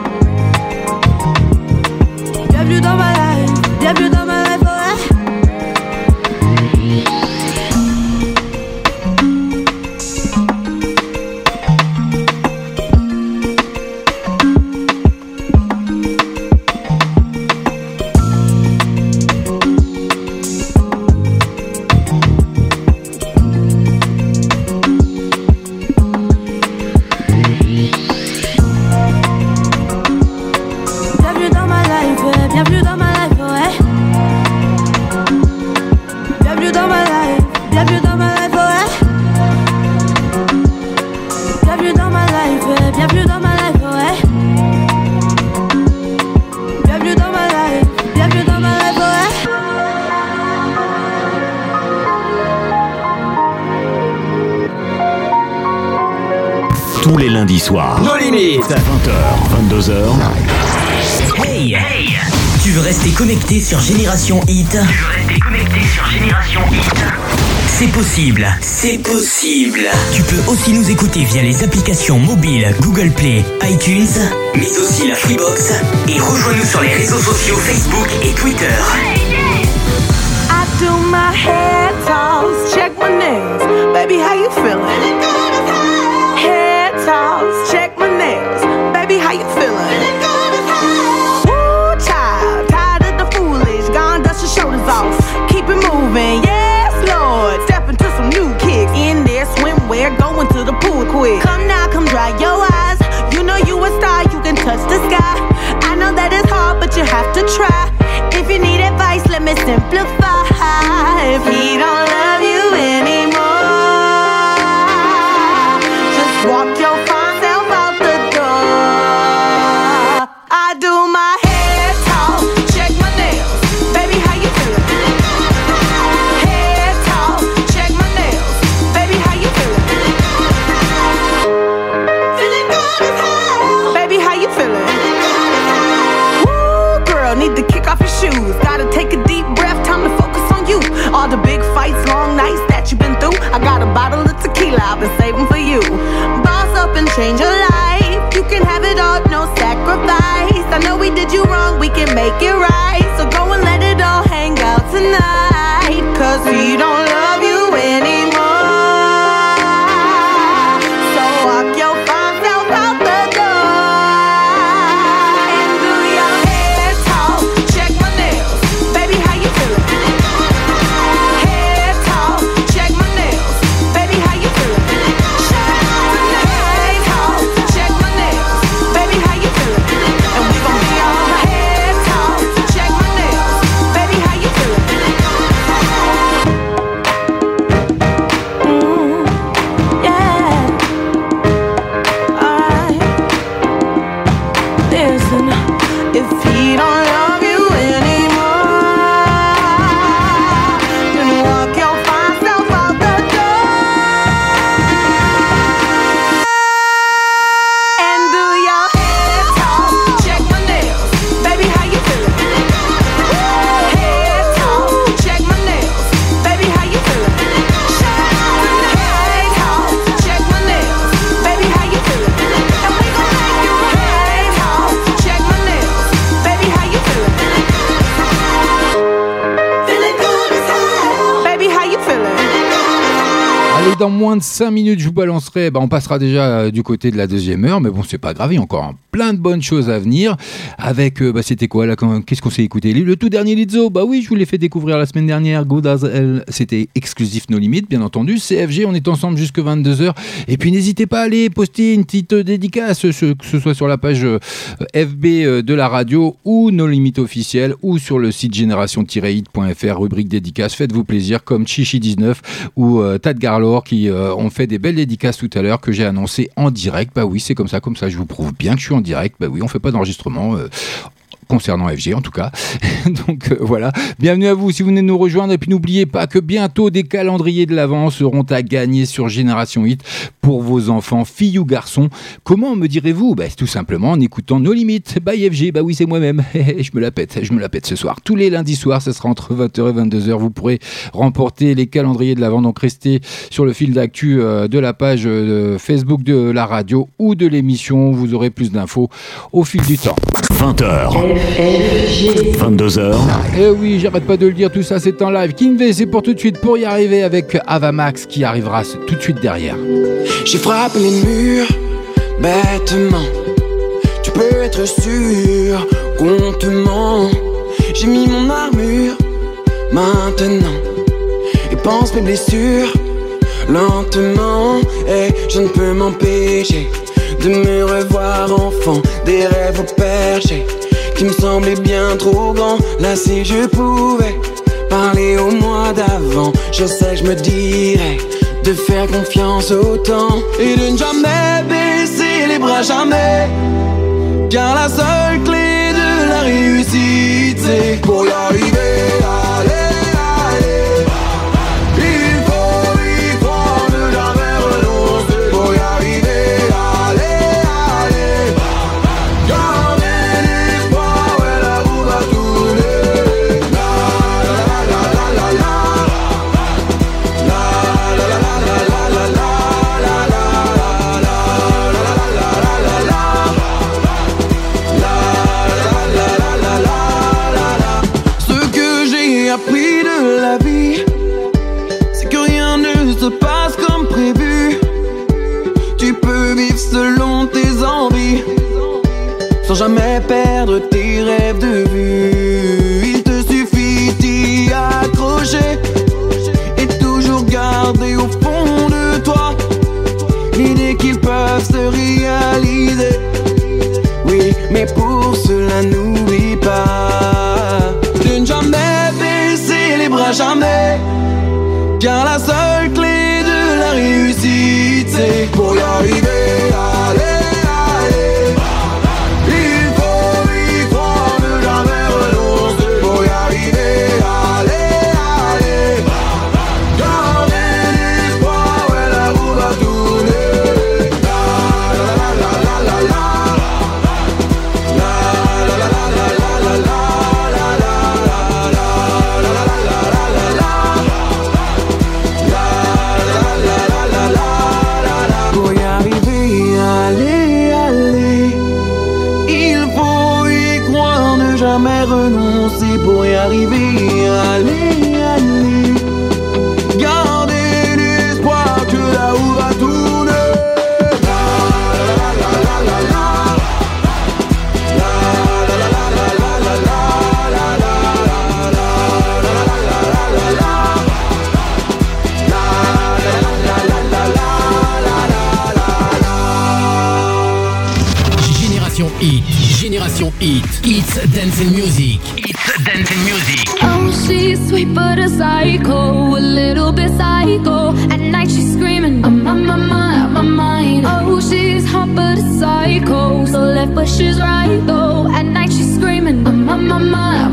Lundis soirs. Nos limites. 20h, 22h. Hey, Tu veux rester connecté sur Génération Hit Tu veux rester connecté sur Génération Hit C'est possible, c'est possible. Tu peux aussi nous écouter via les applications mobiles Google Play, iTunes, mais aussi la Freebox. Et rejoins-nous sur les réseaux sociaux Facebook et Twitter. I do my head toss, check my nails. Baby, how you feeling? cool quick. Come now, come dry your eyes. You know you a star, you can touch the sky. I know that it's hard, but you have to try. If you need advice, let me simplify. If he don't love change your life. You can have it all, no sacrifice. I know we did you wrong, we can make it right. So go and let it all hang out tonight. Cause we don't love you dans moins de 5 minutes, je vous balancerai. Bah, on passera déjà euh, du côté de la deuxième heure, mais bon, c'est pas grave, encore plein de bonnes choses à venir. Avec, euh, bah, c'était quoi là Qu'est-ce qu'on s'est écouté? Le tout dernier Lizzo, bah oui, je vous l'ai fait découvrir la semaine dernière. Good as c'était exclusif No Limit, bien entendu. CFG, on est ensemble jusque 22h. Et puis n'hésitez pas à aller poster une petite euh, dédicace, ce- que ce soit sur la page euh, FB euh, de la radio ou No Limit officiel ou sur le site génération-hit.fr, rubrique dédicace. Faites-vous plaisir, comme Chichi19 ou euh, Tad Garlor qui euh, ont fait des belles dédicaces tout à l'heure que j'ai annoncé en direct. Bah oui, c'est comme ça, comme ça, je vous prouve bien que je suis en direct. Bah oui, on fait pas d'enregistrement. euh, concernant FG en tout cas. Donc euh, voilà, bienvenue à vous si vous venez de nous rejoindre et puis n'oubliez pas que bientôt des calendriers de l'avant seront à gagner sur Génération Hit pour vos enfants, filles ou garçons. Comment me direz-vous bah, Tout simplement en écoutant Nos Limites by FG. Bah oui, c'est moi-même. je me la pète, je me la pète ce soir. Tous les lundis soirs, ça sera entre 20h et 22h. Vous pourrez remporter les calendriers de l'avant. Donc restez sur le fil d'actu euh, de la page euh, Facebook de la radio ou de l'émission. Vous aurez plus d'infos au fil du temps. 20h. 22h. Eh oui, j'arrête pas de le dire, tout ça c'est en live. Kinvey, c'est pour tout de suite, pour y arriver avec Avamax qui arrivera tout de suite derrière. J'ai frappé les murs bêtement. Tu peux être sûr qu'on te ment. J'ai mis mon armure maintenant et pense mes blessures lentement. Et je ne peux m'empêcher de me revoir enfant, des rêves au perché qui me semblaient bien trop grands. Là, si je pouvais parler au mois d'avant, je sais que je me dirais de faire confiance au temps et de ne jamais baisser les bras, jamais. Car la seule clé de la réussite, c'est pour y arriver. Allez, Hit, It's Dancing Music. It's Dancing Music. Oh, she's sweet but a psycho, a little bit psycho. At night she's screaming, I'm on my mind, my mind. Oh, she's hot but a psycho, so left but she's right though. At night she's screaming, I'm on my mind.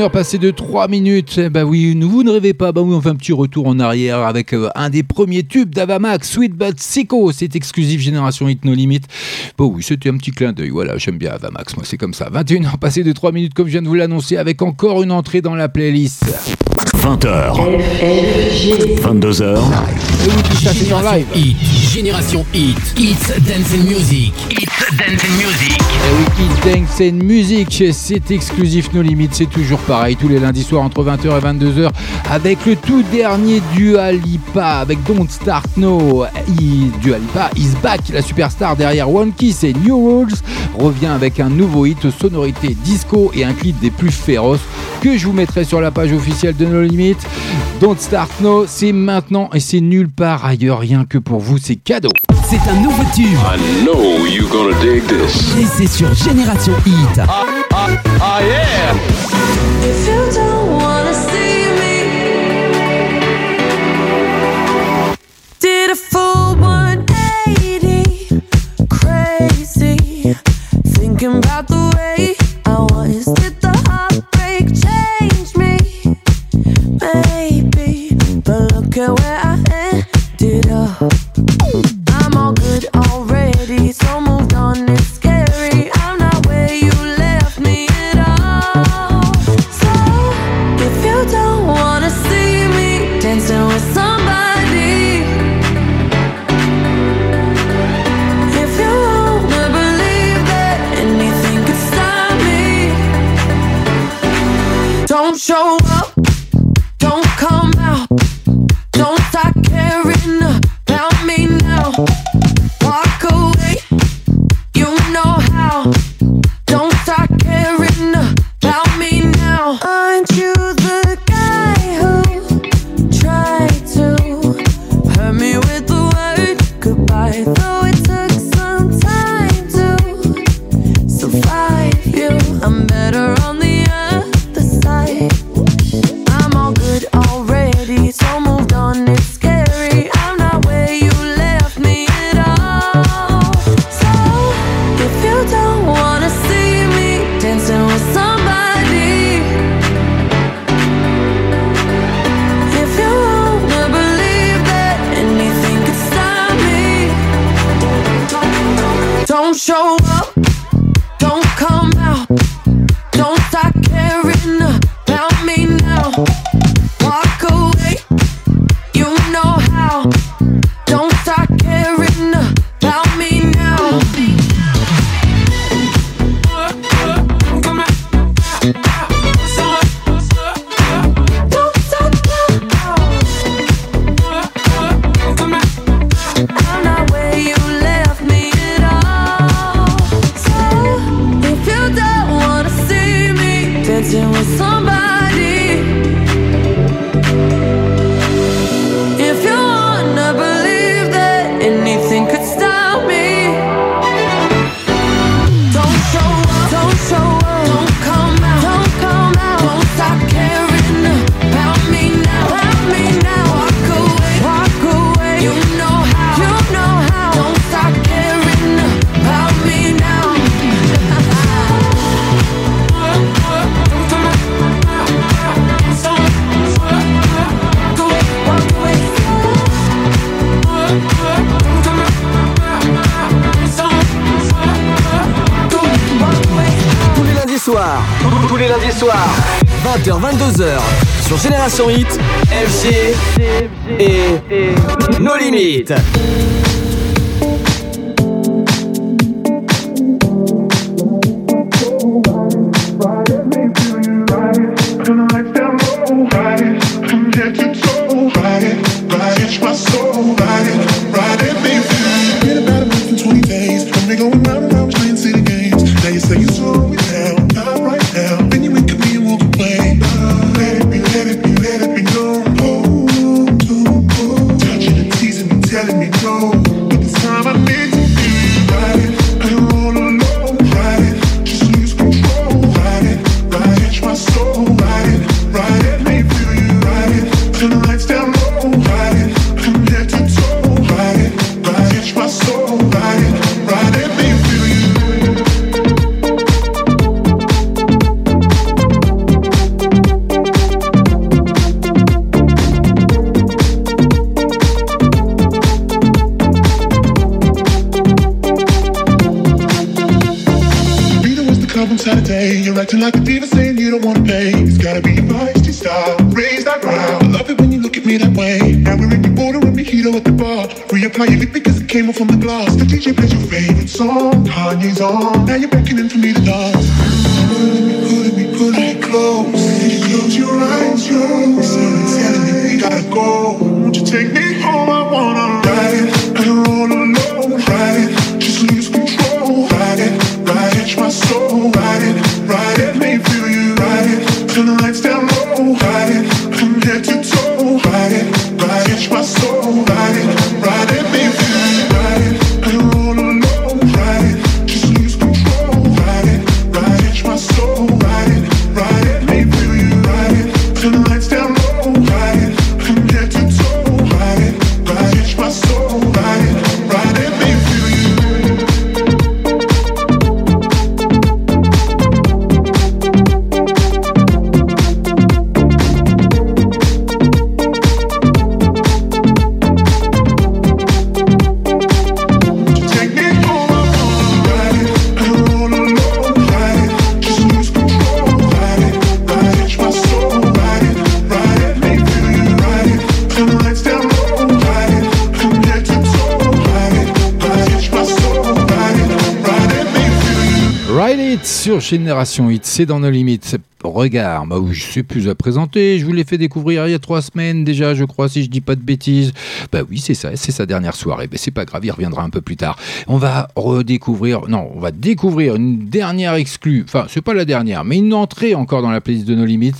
21h passées de 3 minutes. Eh Bah oui, nous- vous ne rêvez pas. Bah oui, on fait un petit retour en arrière avec euh, un des premiers tubes d'Avamax, Sweet But Sicko. C'est exclusif Génération Hit No Limit. Bah oui, c'était un petit clin d'œil. Voilà, j'aime bien Avamax. Moi, c'est comme ça. 21h passées de 3 minutes, comme je viens de vous l'annoncer, avec encore une entrée dans la playlist. 20h. 22h. Et oui, tout ça, c'est en live. Hit, Génération Hit, It's Dance and Music. It's Dance and Music. Et oui, Kids Dance and Music, c'est exclusif No Limit, c'est toujours pareil, tous les lundis soirs entre 20h et 22h, avec le tout dernier Dua Lipa, avec Don't Start No. I- Dua Lipa is back, la superstar derrière One Kiss et New Rules, revient avec un nouveau hit aux sonorités disco et un clip des plus féroces que je vous mettrai sur la page officielle de No Limit. Don't Start No, c'est maintenant et c'est nulle part ailleurs, rien que pour vous, c'est cadeau. C'est un nouveau tube. I know you're gonna dig this. Et c'est sur Génération Hit. Ah yeah! If you don't wanna see me, did a full son hit. day. You're acting like a diva saying you don't wanna pay. It's gotta be your to style. Raise that round. I love it when you look at me that way. Now we're in the border and mojito at the bar. Reapply your lip because it came off on the glass. The DJ plays your favorite song. Kanye's on. Now you're beckoning for me to dance. Pulling me, pulling me, close you close. Close your eyes, yo. Someone's telling me we gotta go. Won't you take me home? I wanna ride and roll. Génération Hit, c'est dans nos limites regard. Bah oui, je sais plus à présenter. Je vous l'ai fait découvrir il y a trois semaines déjà, je crois, si je dis pas de bêtises. Bah oui, c'est ça, c'est sa dernière soirée. Mais c'est pas grave, il reviendra un peu plus tard. On va redécouvrir, non, on va découvrir une dernière exclue. Enfin, c'est pas la dernière, mais une entrée encore dans la playlist de No Limits.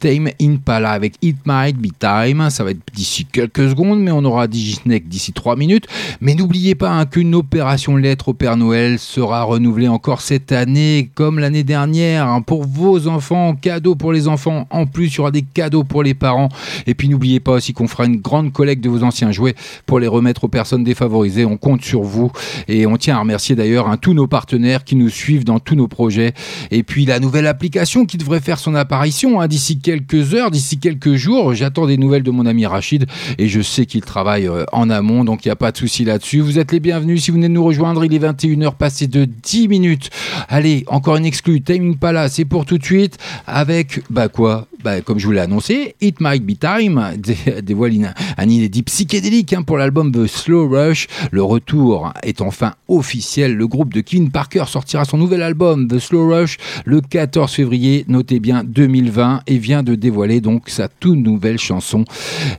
Tame Impala avec It Might Be Time. Ça va être d'ici quelques secondes, mais on aura Digisnake d'ici trois minutes. Mais n'oubliez pas hein, qu'une opération lettre au Père Noël sera renouvelée encore cette année, comme l'année dernière, hein, pour vos enfants, cadeaux pour les enfants. En plus, il y aura des cadeaux pour les parents. Et puis n'oubliez pas aussi qu'on fera une grande collecte de vos anciens jouets pour les remettre aux personnes défavorisées. On compte sur vous et on tient à remercier d'ailleurs hein, tous nos partenaires qui nous suivent dans tous nos projets. Et puis la nouvelle application qui devrait faire son apparition hein, d'ici quelques heures, d'ici quelques jours. J'attends des nouvelles de mon ami Rachid et je sais qu'il travaille euh, en amont, donc il n'y a pas de souci là-dessus. Vous êtes les bienvenus si vous venez de nous rejoindre. Il est 21h passé de 10 minutes. Allez, encore une exclue. Timing Palace, c'est pour tout de suite avec, bah quoi? Bah, comme je vous l'ai annoncé, It Might Be Time dévoile un inédit psychédélique hein, pour l'album The Slow Rush. Le retour est enfin officiel. Le groupe de Kevin Parker sortira son nouvel album The Slow Rush le 14 février, notez bien 2020, et vient de dévoiler donc sa toute nouvelle chanson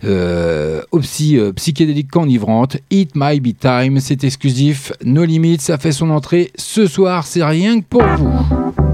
euh, aussi euh, psychédélique qu'enivrante. It Might Be Time, c'est exclusif, No Limits, ça fait son entrée ce soir, c'est rien que pour vous.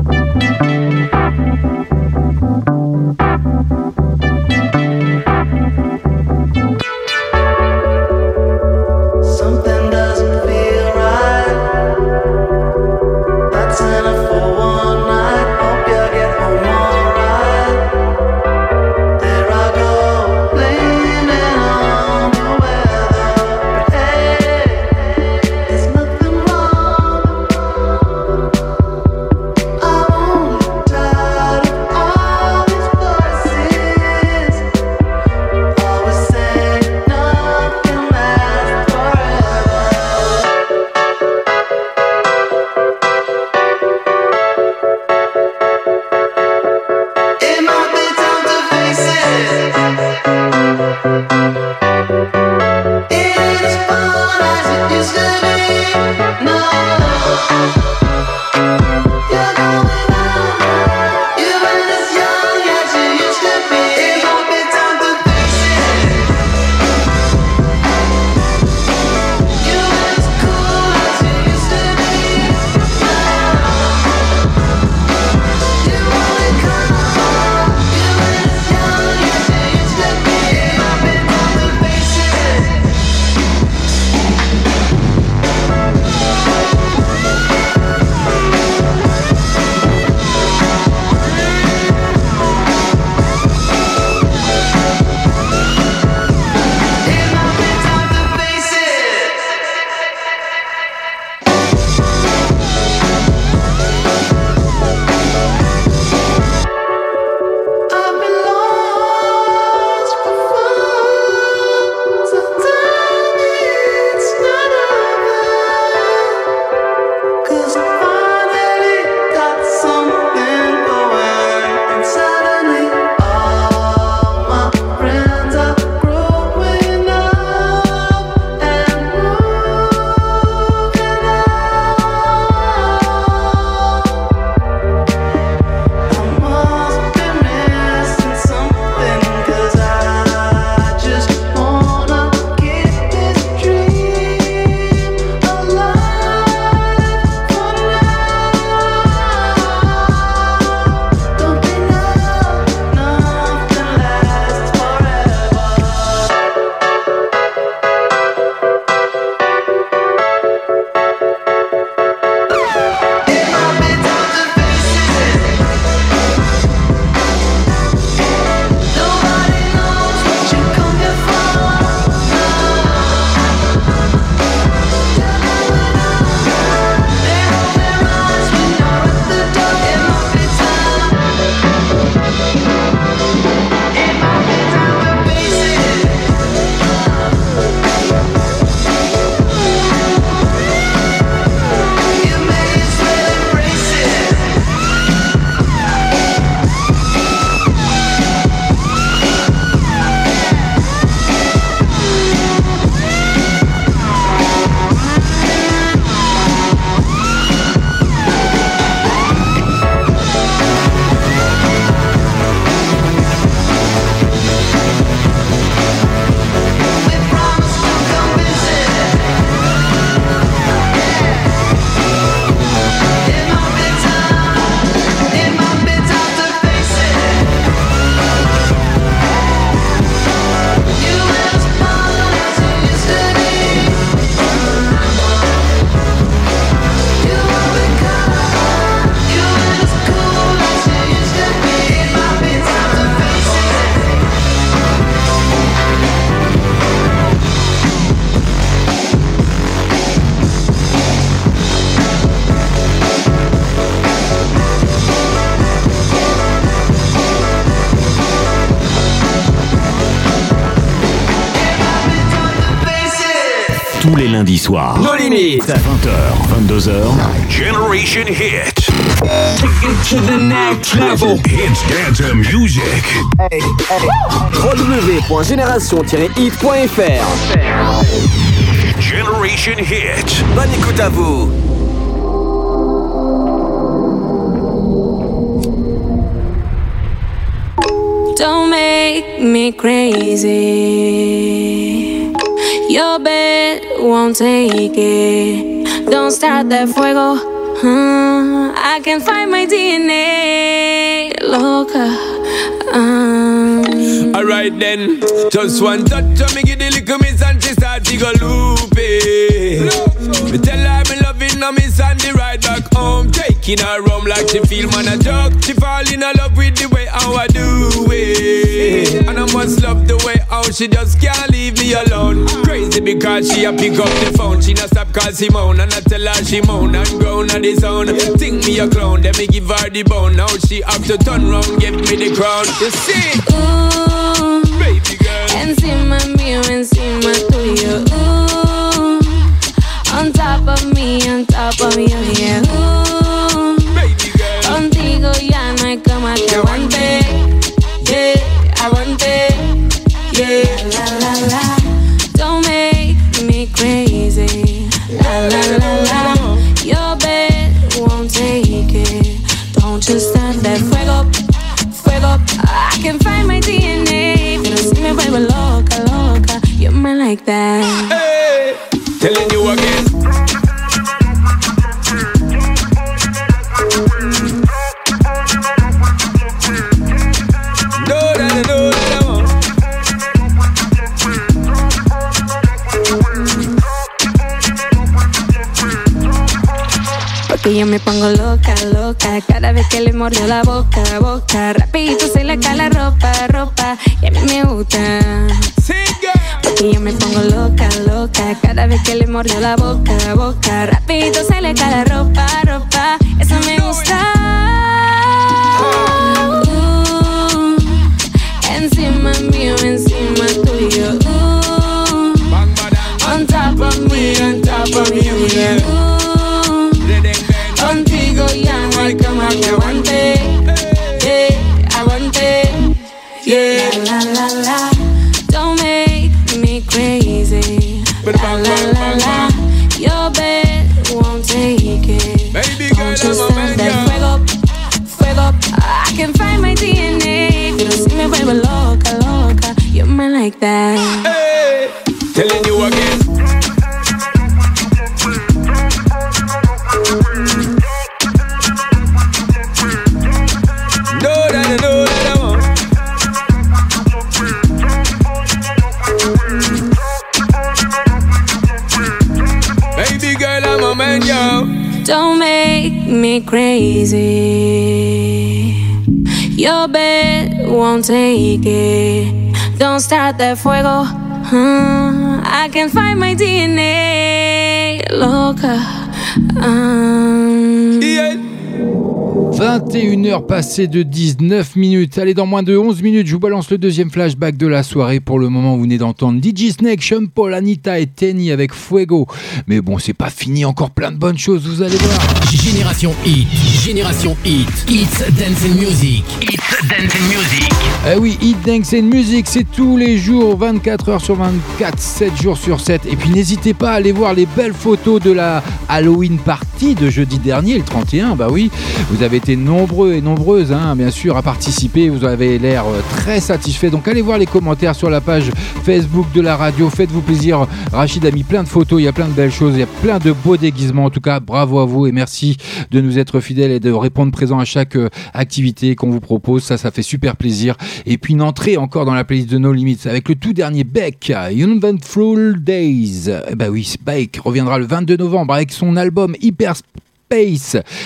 Lundis soirs. Nos limites. 20h, 22h. Generation Hit. Take it to the next level. Hits Dance Music. www.génération-hit.fr Generation Hit. Bonne écoute à vous. Don't make me crazy. Your bed won't take it. Don't start that fuego. Huh? I can find my DNA. Loca. Um, Alright then, just one touch of me give the little miss and she start to go loopy. Me tell her me loving her miss and the ride back home, taking her home like she feel man a joke. She fall in love with the way how I do it, and I must love the way how she just can't leave me alone. Crazy because she a pick up the phone, she not stop call Simone and I tell her she moan and groan on the zone. Think me a clown, then me give her the bone. Now she have to turn round, give me the crown. You see? Ooh, baby girl. Encima mío, encima tuyo. Ooh, on top of me, on top of you, yeah. Ooh, baby girl. Contigo ya no hay cama que aguante. Like that. Hey, telling you again. Yo me pongo loca, loca. Cada vez que le mordió la boca, boca. Rapidito se le cae la ropa, ropa. Y a mí me gusta. Porque yo me pongo loca, loca. Cada vez que le mordió la boca, boca. Rapidito se le cae la ropa, ropa. Eso me gusta. Uh, Encima mío, encima tuyo. Uh, On top of me, on top of you, yeah. Uh, Contigo ya no hay cama que aguante. Yeah, aguante. Yeah, la la la. Don't make me crazy. La la la la. Your bed won't take it. Baby girl, Don't you I'm a start man, that girl. fuego, fuego. I can find my DNA. Pero si me vuelvo loca, loca. You're mine like that. Crazy. Your bed won't take it. Don't start that fuego. Huh? I can find my DNA. Loca. Um, 21h passées de 19 minutes. Allez, dans moins de 11 minutes, je vous balance le deuxième flashback de la soirée. Pour le moment, vous venez d'entendre DJ Snake, Sean Paul, Anita et Tenny avec Fuego. Mais bon, c'est pas fini, encore plein de bonnes choses, vous allez voir. Génération Hit, Génération Hit, It's Dance and Music, It's Dance and Music. Eh oui, Hit Dance and Music, c'est tous les jours, 24 heures sur 24, 7 jours sur 7. Et puis n'hésitez pas à aller voir les belles photos de la Halloween Party de jeudi dernier, le 31. Bah oui, vous avez été nombreux et nombreuses, hein, bien sûr, à participer. Vous avez l'air euh, très satisfait. Donc allez voir les commentaires sur la page Facebook de la radio. Faites-vous plaisir. Rachid a mis plein de photos, il y a plein de belles choses, il y a plein de beaux déguisements. En tout cas, bravo à vous et merci de nous être fidèles et de répondre présent à chaque euh, activité qu'on vous propose. Ça, ça fait super plaisir. Et puis une entrée encore dans la playlist de No Limits avec le tout dernier Beck, Uneventful Days. Eh ben oui, Beck reviendra le 22 novembre avec son album Hyper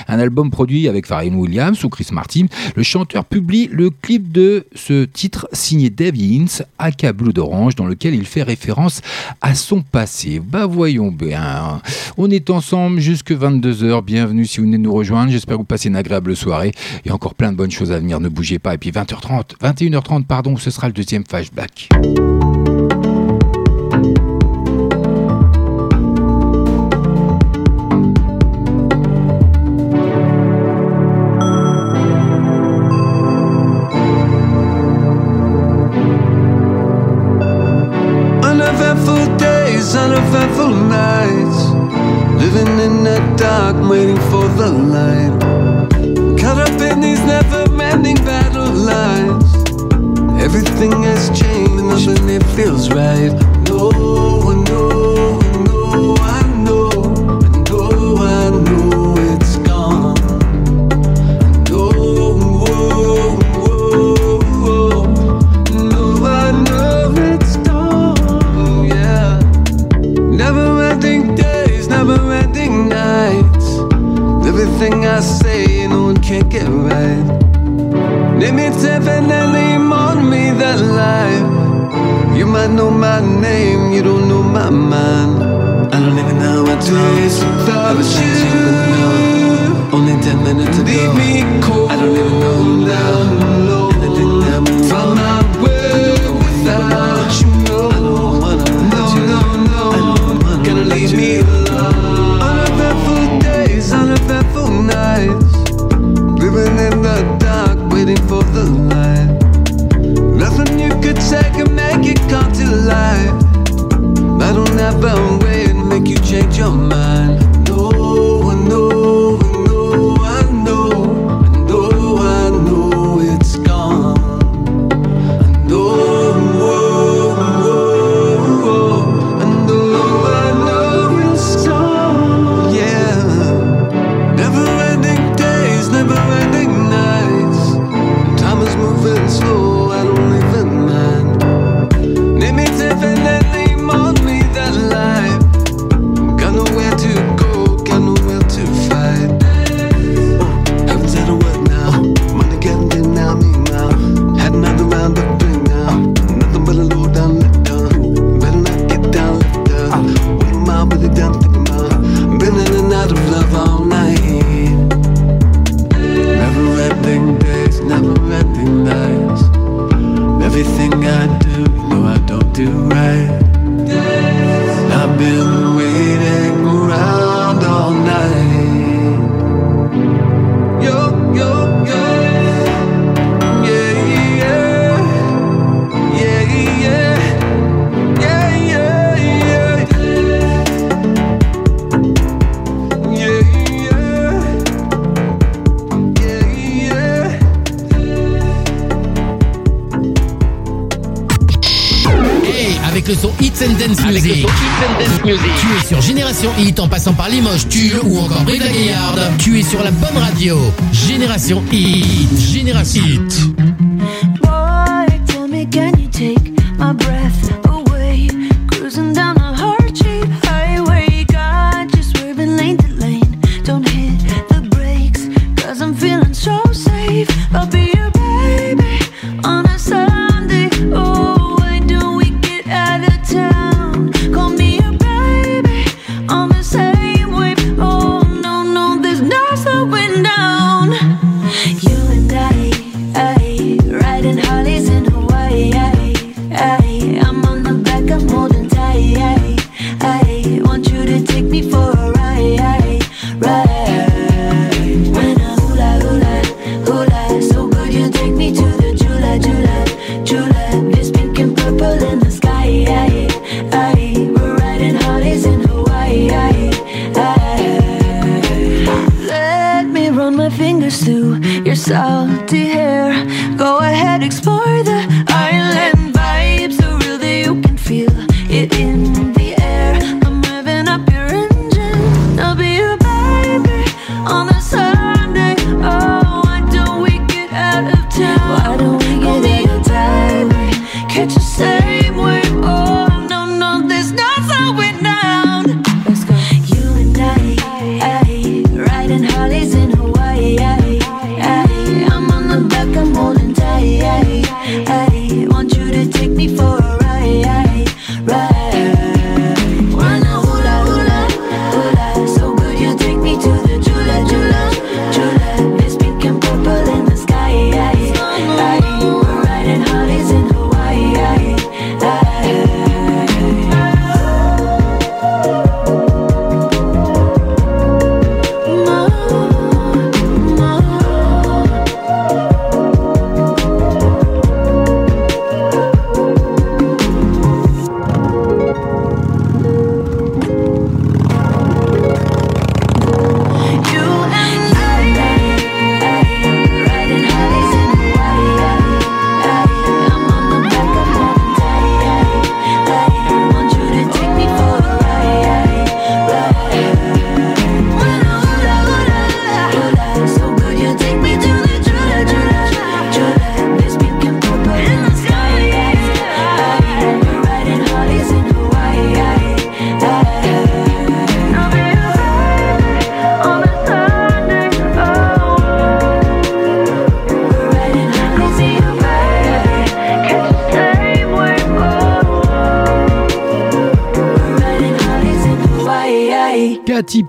Un album produit avec Pharrell Williams ou Chris Martin. Le chanteur publie le clip de ce titre signé Dave Hintz, aka Blue d'Orange, dans lequel il fait référence à son passé. Bah voyons bien, on est ensemble jusque 22h. Bienvenue si vous venez nous rejoindre. J'espère que vous passez une agréable soirée. Il y a encore plein de bonnes choses à venir, ne bougez pas. Et puis 20h30, 21h30, pardon, ce sera le deuxième flashback. I've been Hit en passant par Limoges, Tulle ou encore Brigaillarde. tu es sur la bonne radio. Génération Hit. Génération Hit.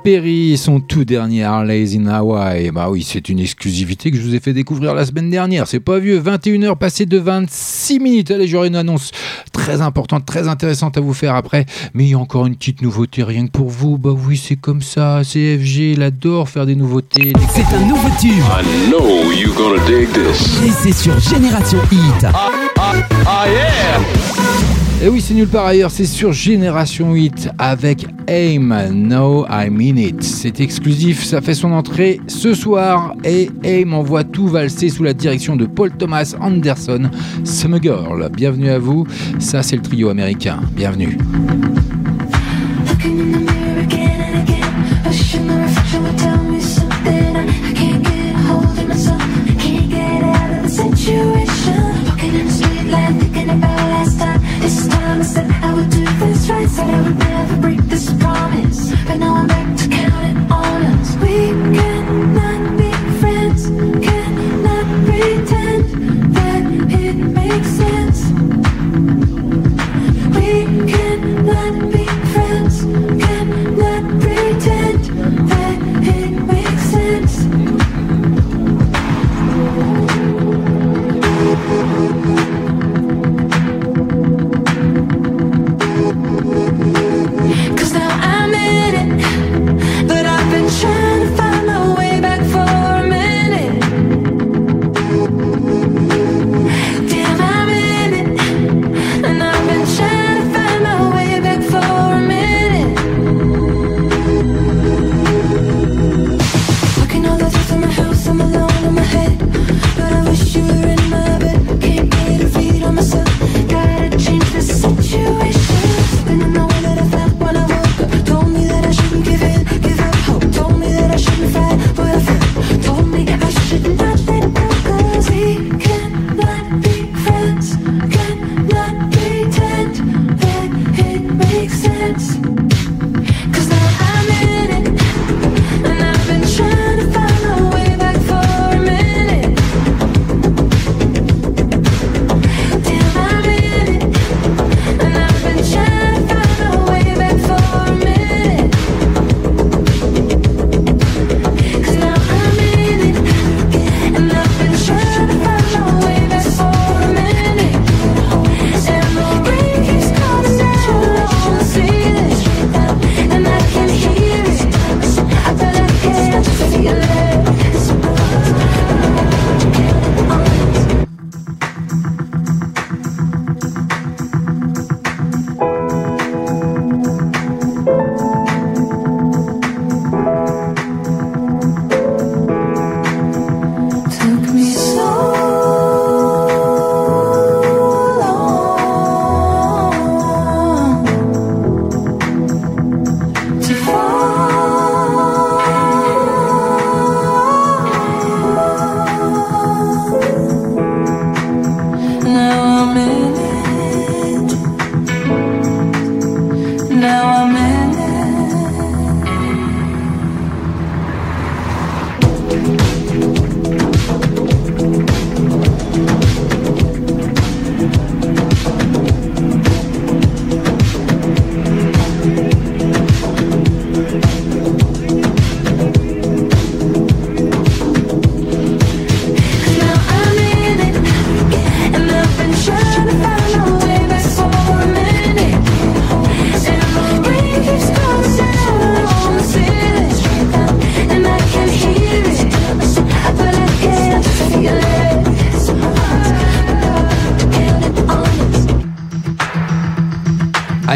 Perry son tout dernier Harley's in Hawaii. Bah oui, c'est une exclusivité que je vous ai fait découvrir la semaine dernière. C'est pas vieux. 21h passées de 26 minutes. Allez, j'aurai une annonce très importante, très intéressante à vous faire après. Mais il y a encore une petite nouveauté rien que pour vous. Bah oui, c'est comme ça. CFG, il adore faire des nouveautés. C'est un nouveau tube. I know you're gonna dig this. Et c'est sur Génération Hit. Ah yeah! Et oui, c'est nulle part ailleurs, c'est sur Génération 8 avec Aim, No I Mean It. C'est exclusif, ça fait son entrée ce soir et Aim envoie tout valser sous la direction de Paul Thomas Anderson, Summer Girl. Bienvenue à vous, ça c'est le trio américain. Bienvenue. In in. This time I said I would do this right. Said I would never break this promise. But now I'm back to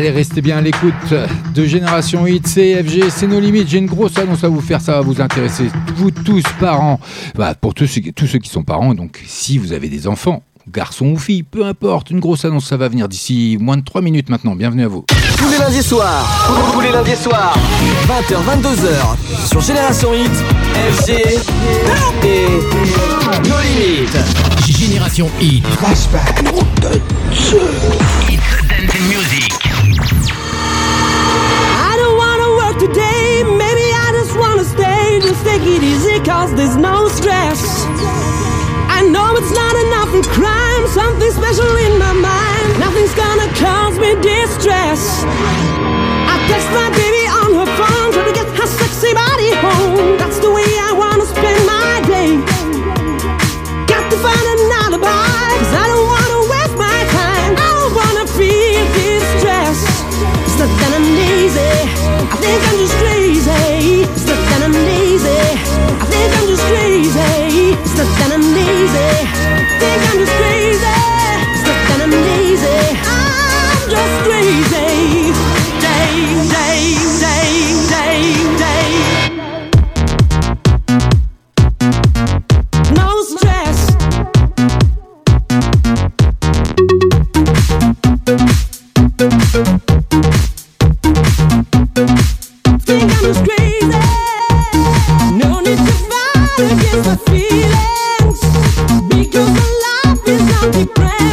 Allez, restez bien à l'écoute de Génération 8, CFG, c'est nos limites. J'ai une grosse annonce à vous faire, ça va vous intéresser. Vous tous, parents, bah, pour tous ceux, tous ceux qui sont parents, donc si vous avez des enfants, garçons ou filles, peu importe, une grosse annonce, ça va venir d'ici moins de 3 minutes maintenant. Bienvenue à vous. Tous les lundis soirs, tous les lundis soirs, 20h, 22h, sur Génération Hit, FG et nos limites. Génération Hit. Flashback. I cause there's no stress. I know it's not enough in crime, something special in my mind. Nothing's gonna cause me distress. I text my friend.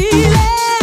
feeling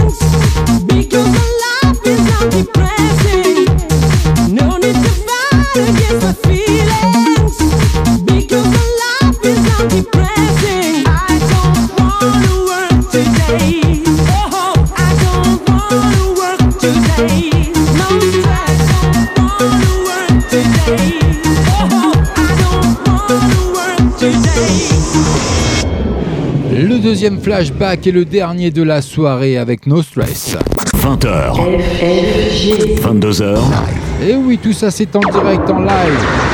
flashback est le dernier de la soirée avec No Stress. 20h. 22h. Et oui, tout ça c'est en direct, en live.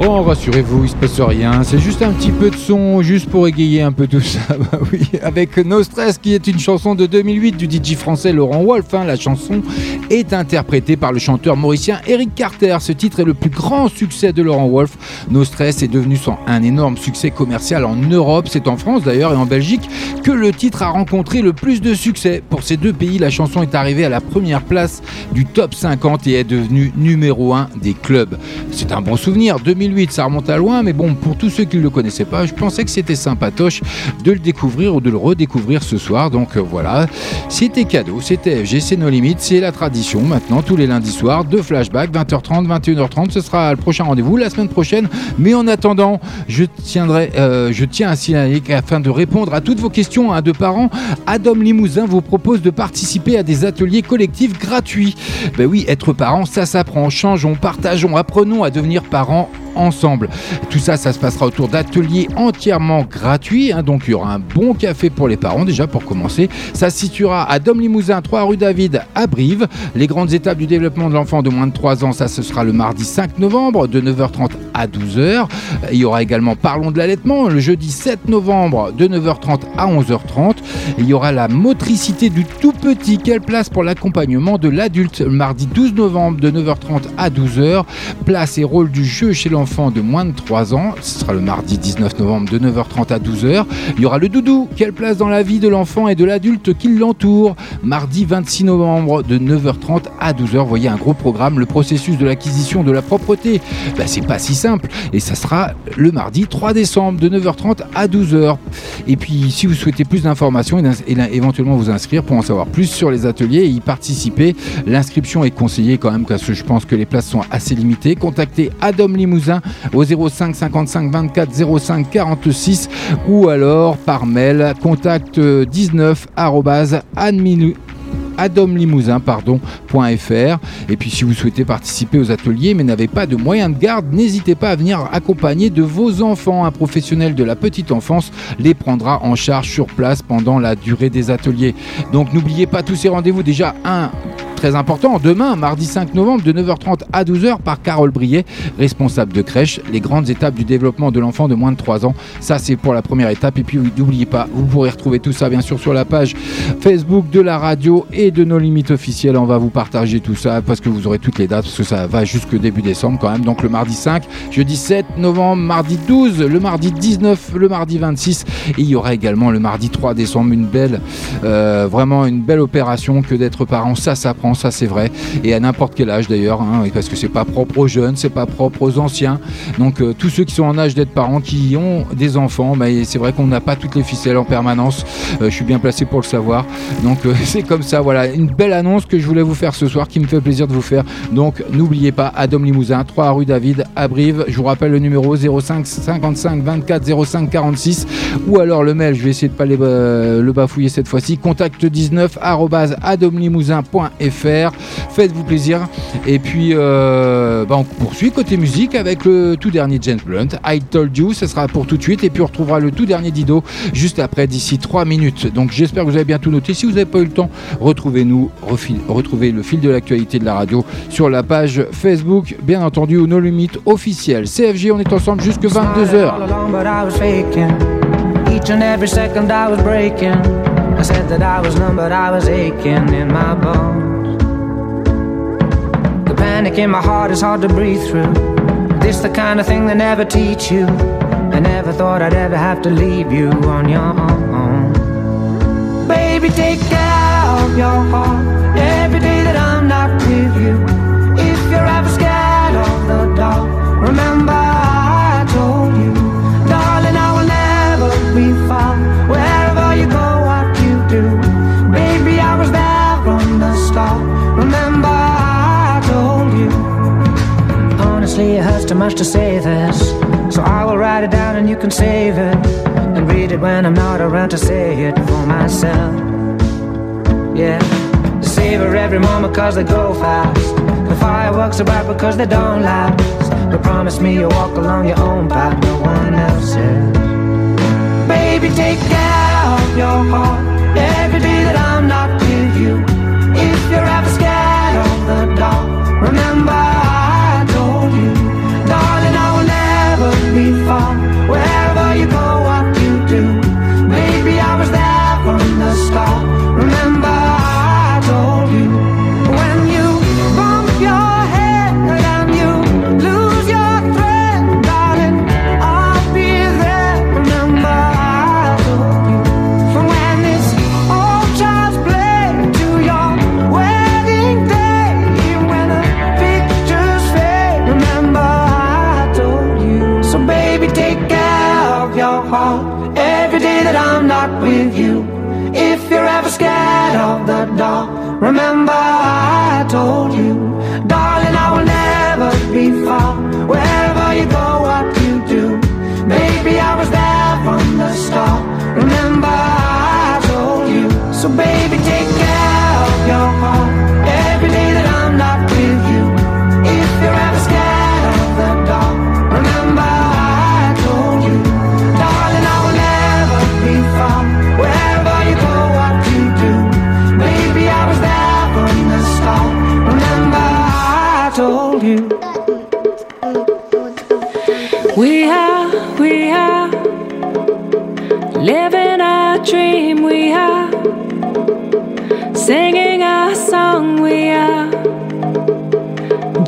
Oh, rassurez-vous, il se passe rien. C'est juste un petit peu de son, juste pour égayer un peu tout ça. Bah oui, avec No Stress, qui est une chanson de 2008 du DJ français Laurent Wolf. hein. La chanson est interprétée par le chanteur mauricien Eric Carter. Ce titre est le plus grand succès de Laurent Wolf. No Stress est devenu un énorme succès commercial en Europe. C'est en France d'ailleurs et en Belgique que le titre a rencontré le plus de succès. Pour ces deux pays, la chanson est arrivée à la première place du top 50 et est devenue numéro 1 des clubs. C'est un bon souvenir. 2008, ça remonte à loin, mais bon, pour tous ceux qui ne le connaissaient pas, je pensais que c'était sympatoche de le découvrir ou de le redécouvrir ce soir. Donc euh, voilà, c'était cadeau, c'était FG, c'est nos limites, c'est la tradition maintenant, tous les lundis soirs, de flashback, 20h30, 21h30, ce sera le prochain rendez-vous la semaine prochaine. Mais en attendant, je tiendrai, euh, je tiens à signaler qu'afin de répondre à toutes vos questions hein, de parents, Adam Limousin vous propose de participer à des ateliers collectifs gratuits. Ben oui, être parent, ça s'apprend. Changeons, partageons, apprenons à devenir parents ensemble. Tout ça, ça se passera autour d'ateliers entièrement gratuits. hein. donc il y aura un bon café pour les parents déjà pour commencer. Ça se situera à Dom Limousin, 3 rue David à Brive. Les grandes étapes du développement de l'enfant de moins de 3 ans, ça ce sera le mardi 5 novembre de 9h30 à 12h. Il y aura également Parlons de l'allaitement le jeudi 7 novembre de 9h30 à 11h30. Il y aura la motricité du tout petit. Quelle place pour l'accompagnement de l'adulte le mardi 12 novembre de 9h30 à 12h. Place et rôle du jeu chez l'enfant de moins de 3 ans. Ce sera le mardi 19 novembre de 9h30 à 12h. Il y aura le doudou. Quelle place dans la vie de l'enfant et de l'adulte qui l'entoure. Mardi 26 novembre de 9h30 à 12h. Vous voyez un gros programme. Le processus de l'acquisition de la propreté, bah, c'est pas si simple. Et ça sera le mardi 3 décembre de 9h30 à 12h. Et puis, si vous souhaitez plus d'informations et, et éventuellement vous inscrire pour en savoir plus sur les ateliers et y participer, l'inscription est conseillée quand même parce que je pense que les places sont assez limitées. Contactez Adam Limousin au 05 55 24 05 46 ou alors par mail contact euh, 19 arrobase admin- adomlimousin, pardon, .fr. Et puis si vous souhaitez participer aux ateliers mais n'avez pas de moyens de garde, n'hésitez pas à venir accompagner de vos enfants. Un professionnel de la petite enfance les prendra en charge sur place pendant la durée des ateliers. Donc n'oubliez pas tous ces rendez-vous. Déjà, un très important, demain, mardi 5 novembre, de 9h30 à 12h, par Carole Brier, responsable de crèche, les grandes étapes du développement de l'enfant de moins de 3 ans. Ça, c'est pour la première étape. Et puis, n'oubliez pas, vous pourrez retrouver tout ça, bien sûr, sur la page Facebook de la radio et de nos limites officielles. On va vous partager tout ça parce que vous aurez toutes les dates, parce que ça va jusque début décembre quand même. Donc, le mardi 5, jeudi 7 novembre, mardi 12, le mardi 19, le mardi 26. Et il y aura également le mardi 3 décembre, une belle, euh, vraiment une belle opération que d'être parent. Ça s'apprend, ça c'est vrai. Et à n'importe quel âge d'ailleurs, hein, parce que c'est pas propre aux jeunes, c'est pas propre aux anciens. Donc euh, tous ceux qui sont en âge d'être parents, qui ont des enfants, bah, c'est vrai qu'on n'a pas toutes les ficelles en permanence. Euh, je suis bien placé pour le savoir. Donc c'est comme ça, voilà. Une belle annonce que je voulais vous faire ce soir, qui me fait plaisir de vous faire. Donc n'oubliez pas, Adam Limousin, 3 rue David, à Brive. Je vous rappelle le numéro 05 55 24 05 46 ou alors le mail, je vais essayer de pas euh, le bafouiller cette fois-ci, contact 19 adomlimousin.fr. Faites-vous plaisir. Et puis euh, bah, on poursuit côté musique avec le tout dernier James Blunt, I Told You, ce sera pour tout de suite. Et puis on retrouvera le tout dernier Dido juste après, d'ici 3 minutes. Donc j'espère que vous avez bien tout noté. Si vous n'avez pas eu le temps, retrouvez-nous, retrouvez le fil de l'actualité de la radio sur la page Facebook, bien entendu, ou nos limites officielles. CFG, on est ensemble jusque 22h. all along, but I was faking. Each and every second I was breaking. I said that I was numb, but I was aching in my bones. The panic in my heart is hard to breathe through. This the kind of thing they never teach you. I never thought I'd ever have to leave you on your own. Baby, take care your heart every day that I'm not with you. If you're ever scared of the dark, remember I told you, darling, I will never be far. Wherever you go, what you do, baby, I was there from the start. Remember I told you. Honestly, it hurts too much to say this, so I will write it down and you can save it and read it when I'm not around to say it for myself. Yeah, savor every moment cause they go fast. The fireworks are bright because they don't last. But promise me you'll walk along your own path, no one else's. Baby, take care of your heart every day that I'm not with you. If you're ever scared of the dark, remember I told you, darling, I will never be far. Wherever you go, what you do, baby, I was there from the start.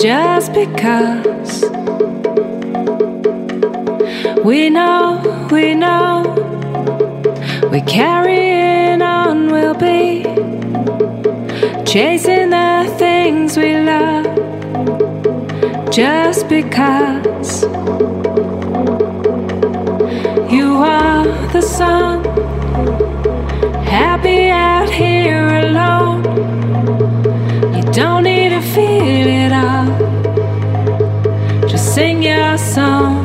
Just because we know, we know we're carrying on. We'll be chasing the things we love just because. You are the sun, happy out here alone. You don't sing your song.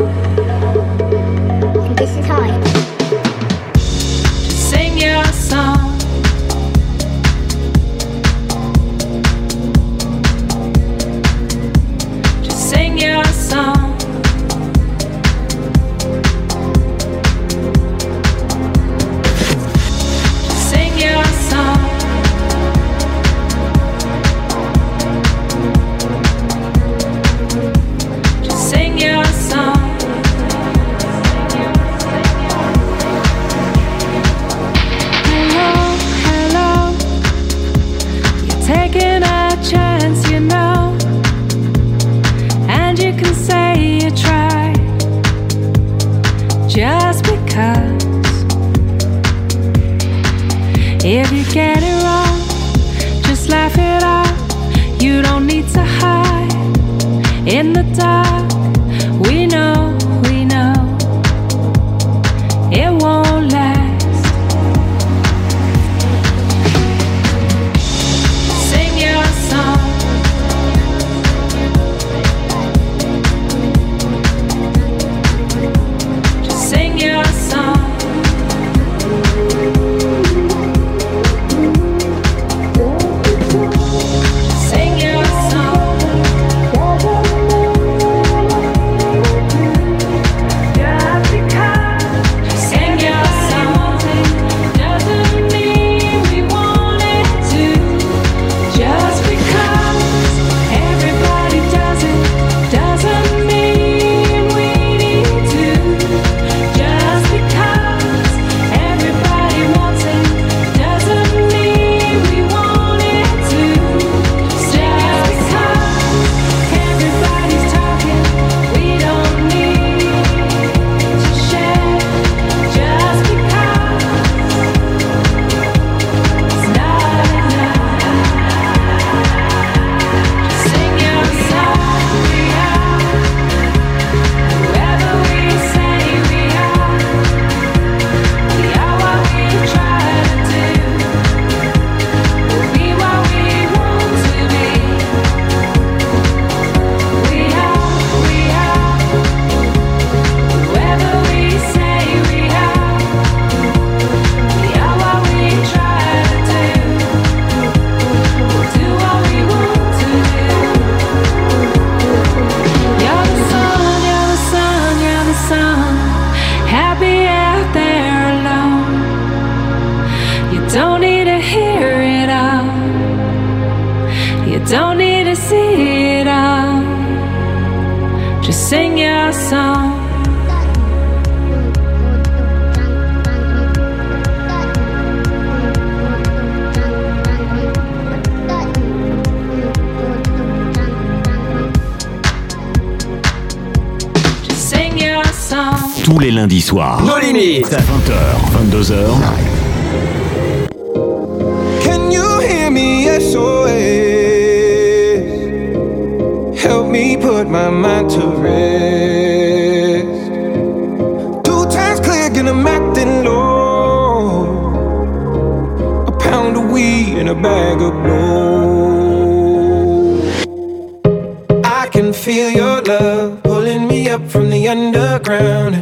feel your love pulling me up from the underground.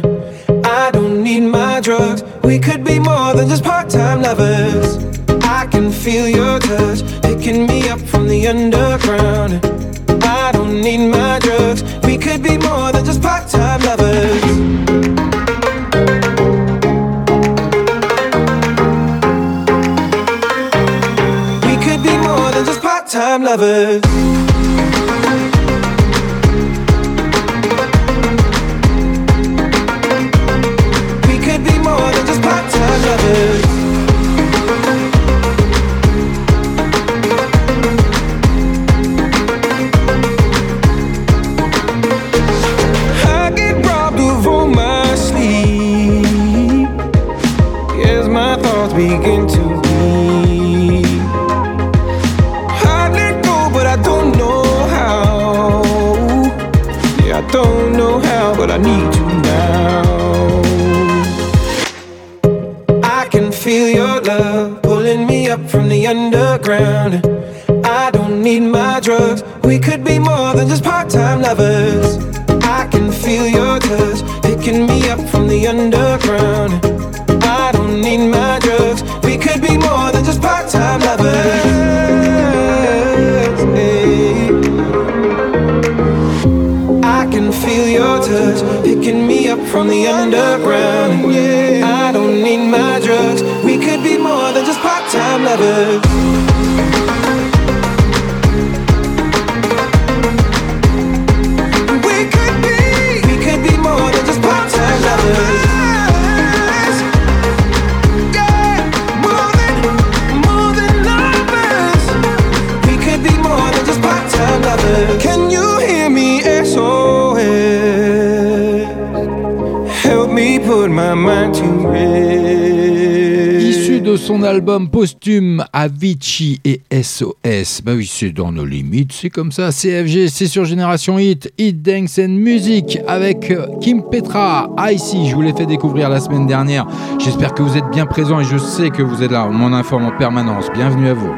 I don't need my drugs. We could be more. Avicii et SOS. Bah oui, c'est dans nos limites, c'est comme ça. CFG, c'est sur Génération Hit, Hit Dance and Music avec euh, Kim Petra, Icy. Je vous l'ai fait découvrir la semaine dernière. J'espère que vous êtes bien présents et je sais que vous êtes là. On m'en informe en permanence. Bienvenue à vous.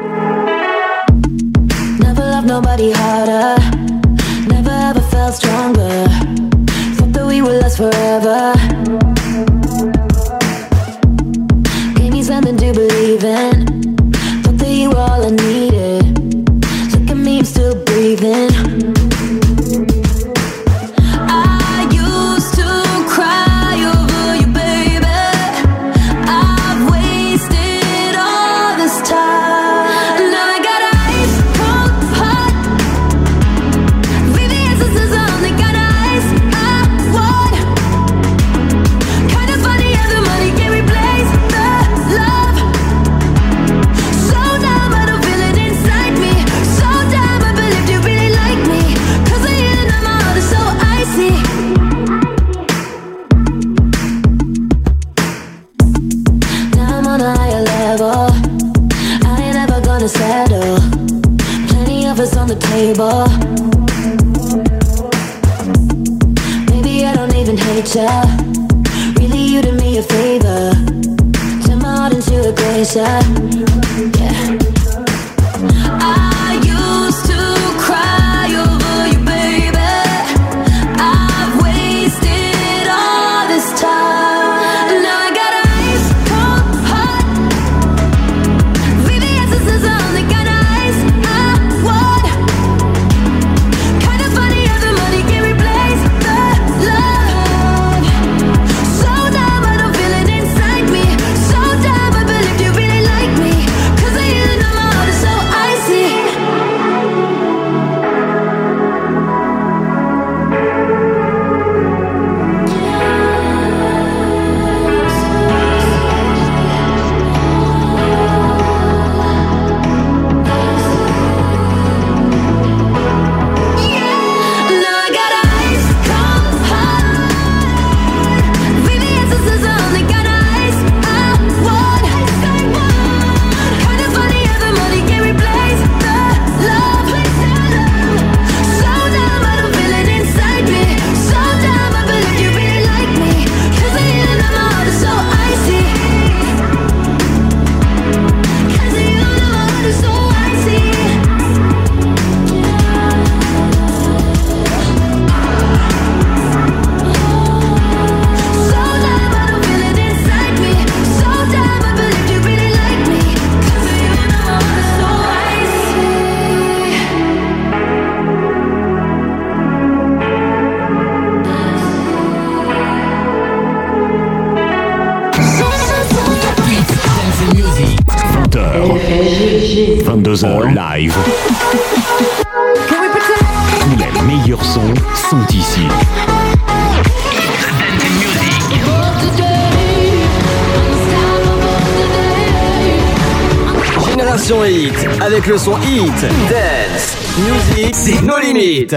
Hit, Dance, Music, c'est nos limites.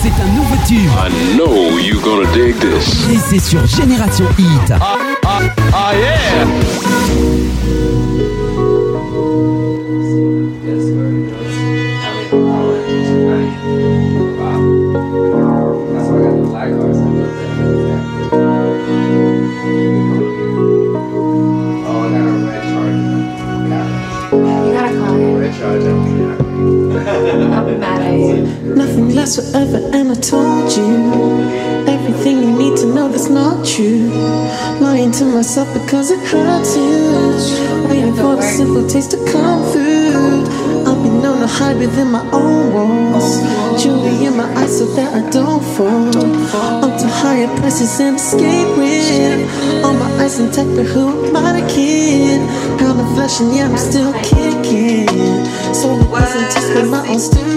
C'est un nouveau tube. I know you gonna dig this. Et c'est sur Génération Hit. Ah And I told you everything you need to know that's not true. Lying to myself because it hurts you. Waiting for the simple taste to come through. I've been known to hide within my own walls. Jewelry in my eyes so that I don't fall. Up to higher places and escape with. All my eyes intact, but who am I to kid? Pound of flesh, and yeah, I'm still kicking. So it wasn't just my own stupid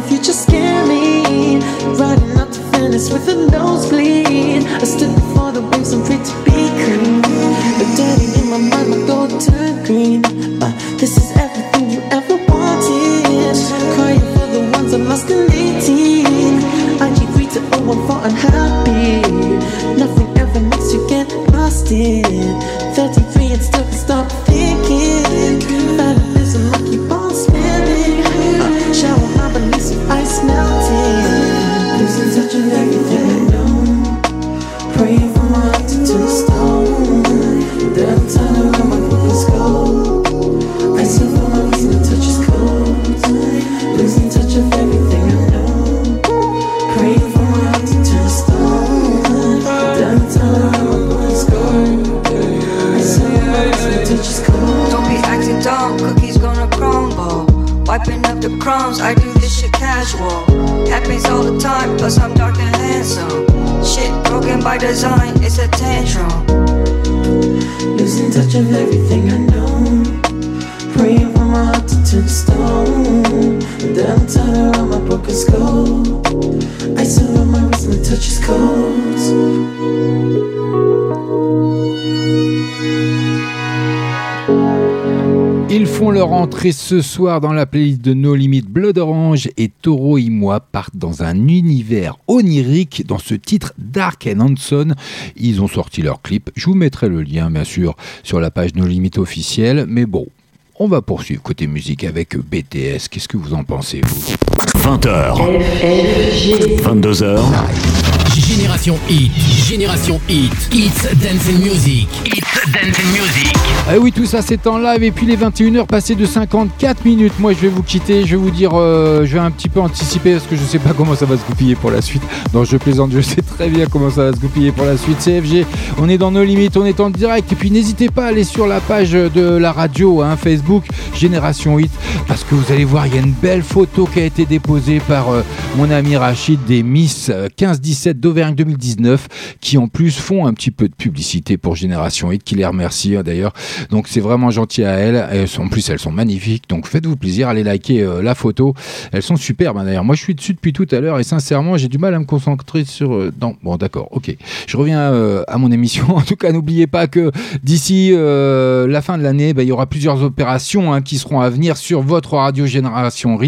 the future scare me. Riding up to finish with a nosebleed. I stood before the waves, I'm free to be clean. Entrée ce soir dans la playlist de No Limit Blood Orange et Toro et moi partent dans un univers onirique dans ce titre Dark and Hanson. Ils ont sorti leur clip. Je vous mettrai le lien, bien sûr, sur la page No Limit officielle. Mais bon, on va poursuivre côté musique avec BTS. Qu'est-ce que vous en pensez, vous? 20h. 22h. Génération Hit, Génération Hit, It's Dancing Music, It's Dancing Music. Ah oui, tout ça c'est en live. Et puis les 21h passées de 54 minutes. Moi je vais vous quitter, je vais vous dire, euh, je vais un petit peu anticiper parce que je sais pas comment ça va se goupiller pour la suite. Non, je plaisante, je sais très bien comment ça va se goupiller pour la suite. CFG, on est dans nos limites, on est en direct. Et puis n'hésitez pas à aller sur la page de la radio, hein, Facebook, Génération Hit, parce que vous allez voir, il y a une belle photo qui a été déposée par euh, mon ami Rachid des Miss euh, 15-17 d'Auvergne 2019 qui en plus font un petit peu de publicité pour Génération Hit, qui les remercie hein, d'ailleurs. Donc c'est vraiment gentil à elles. En plus, elles sont magnifiques. Donc faites-vous plaisir, allez liker euh, la photo. Elles sont superbes hein, d'ailleurs. Moi, je suis dessus depuis tout à l'heure et sincèrement, j'ai du mal à me concentrer sur. euh, non, bon, d'accord, ok. Je reviens euh, à mon émission. En tout cas, n'oubliez pas que d'ici la fin de l'année, bah, il y aura plusieurs opérations hein, qui seront à venir sur votre radio Génération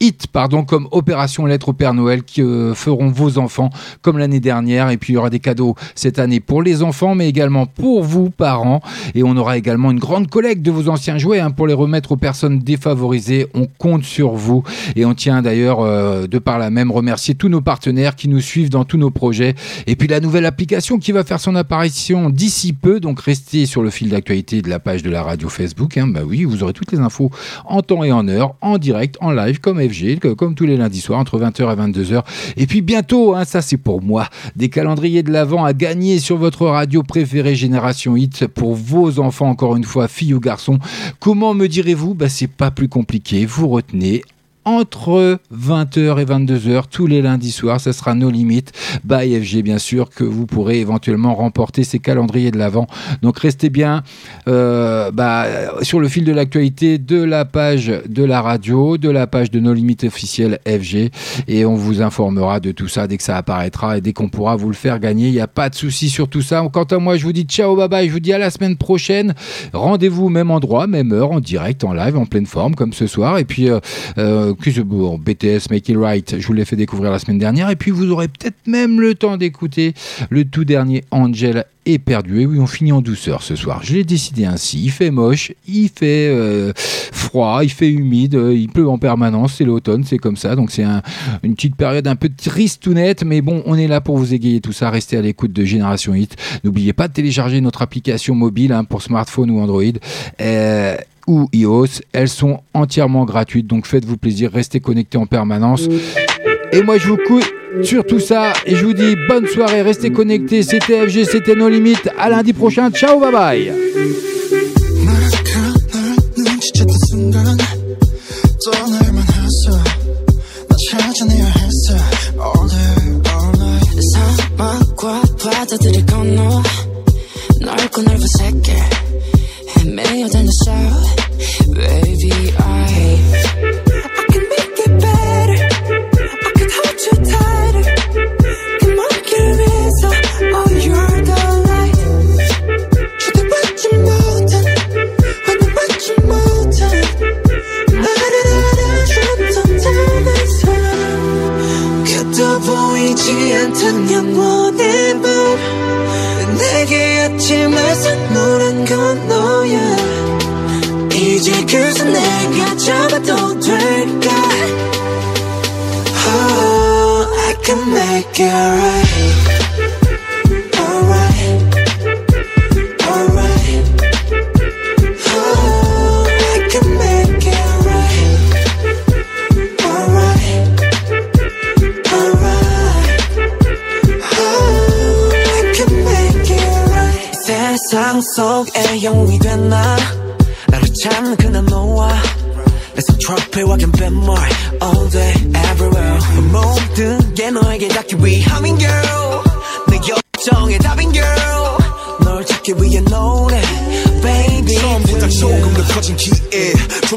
Hit, pardon, comme Opération Lettre au Père Noël qui feront vos enfants comme l'année dernière. Et puis il y aura des cadeaux cette année pour les enfants, mais également pour vous, parents. Et on aura également une grande collecte de vos anciens jouets hein, pour les remettre aux personnes défavorisées. On compte sur vous. Et on tient d'ailleurs, euh, de par là même, remercier tous nos partenaires qui nous suivent dans tous nos projets. Et puis la nouvelle application qui va faire son apparition d'ici peu. Donc restez sur le fil d'actualité de la page de la radio Facebook. hein. Bah oui, vous aurez toutes les infos en temps et en heure, en direct, en live, comme FG, comme tous les lundis soirs, entre 20h et 22h. Et puis bientôt, hein, ça c'est pour moi, des calendriers de l'Avent à gagner sur votre radio préférée Génération Hit pour vos enfants, encore une fois, filles ou garçons. Comment me direz-vous? Bah, C'est pas plus compliqué. Vous retenez entre 20h et 22h tous les lundis soirs. Ça sera nos limites by FG, bien sûr, que vous pourrez éventuellement remporter ces calendriers de l'avant. Donc restez bien euh, bah, sur le fil de l'actualité de la page de la radio, de la page de nos limites officielles FG, et on vous informera de tout ça dès que ça apparaîtra et dès qu'on pourra vous le faire gagner. Il n'y a pas de souci sur tout ça. Quant à moi, je vous dis ciao, bye bye. Je vous dis à la semaine prochaine. Rendez-vous même endroit, même heure, en direct, en live, en pleine forme, comme ce soir. Et puis, euh, euh, bon, BTS Make It Right, je vous l'ai fait découvrir la semaine dernière. Et puis, vous aurez peut-être même le temps d'écouter le tout dernier Angel éperdué. Oui, on finit en douceur ce soir. Je l'ai décidé ainsi. Il fait moche, il fait euh, froid, il fait humide, euh, il pleut en permanence. C'est l'automne, c'est comme ça. Donc c'est un- une petite période un peu triste ou nette, mais bon, on est là pour vous égayer tout ça. Restez à l'écoute de Génération Hit. N'oubliez pas de télécharger notre application mobile hein, pour smartphone ou Android. Euh, ou iOS, elles sont entièrement gratuites, donc faites-vous plaisir, restez connectés en permanence. Et moi je vous coupe sur tout ça et je vous dis bonne soirée, restez connectés, c'était FG, c'était nos limites, à lundi prochain, ciao, bye bye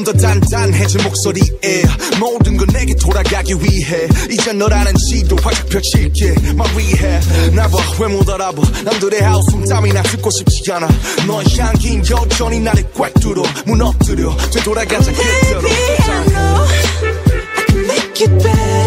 더 단단해진 목소리에 모든 건 내게 돌아가기 위해 이제 너라는 지도 활짝 펼칠게. rehab 나봐 왜 못 알아봐. 남들의 하우스 땀이나 듣고 싶지 않아. 너의 향긴 여전히 나를 꽉 뚫어 무너뜨려. 되돌아가자 그대로. Make it better.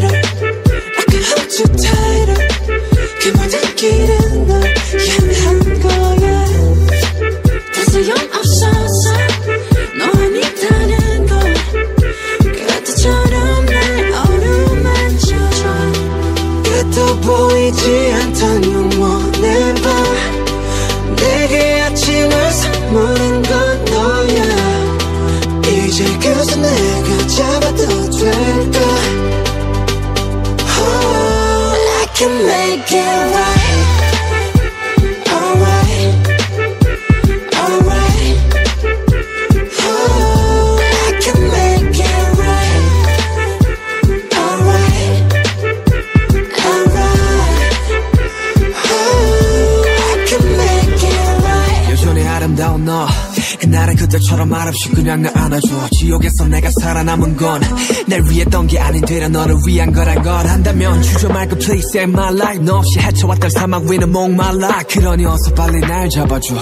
없이 그냥 나 안아줘. 지옥에서 내가 살아남은 건 날 위했던 게 아닌 되려 너를 위한 거란 걸 한다면 주저 말고 please save my life. 너 없이 헤쳐왔던 사막 위는 목말라 그러니 어서 빨리 날 잡아줘.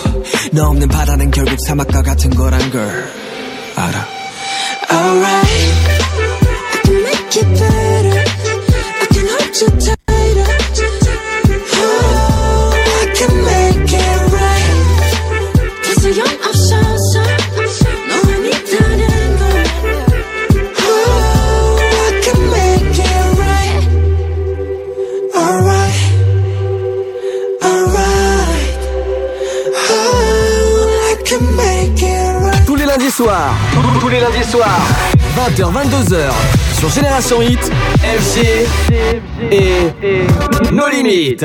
너 없는 바다는 결국 사막과 같은 거란 걸 22h, sur Génération Hit, FG et nos limites.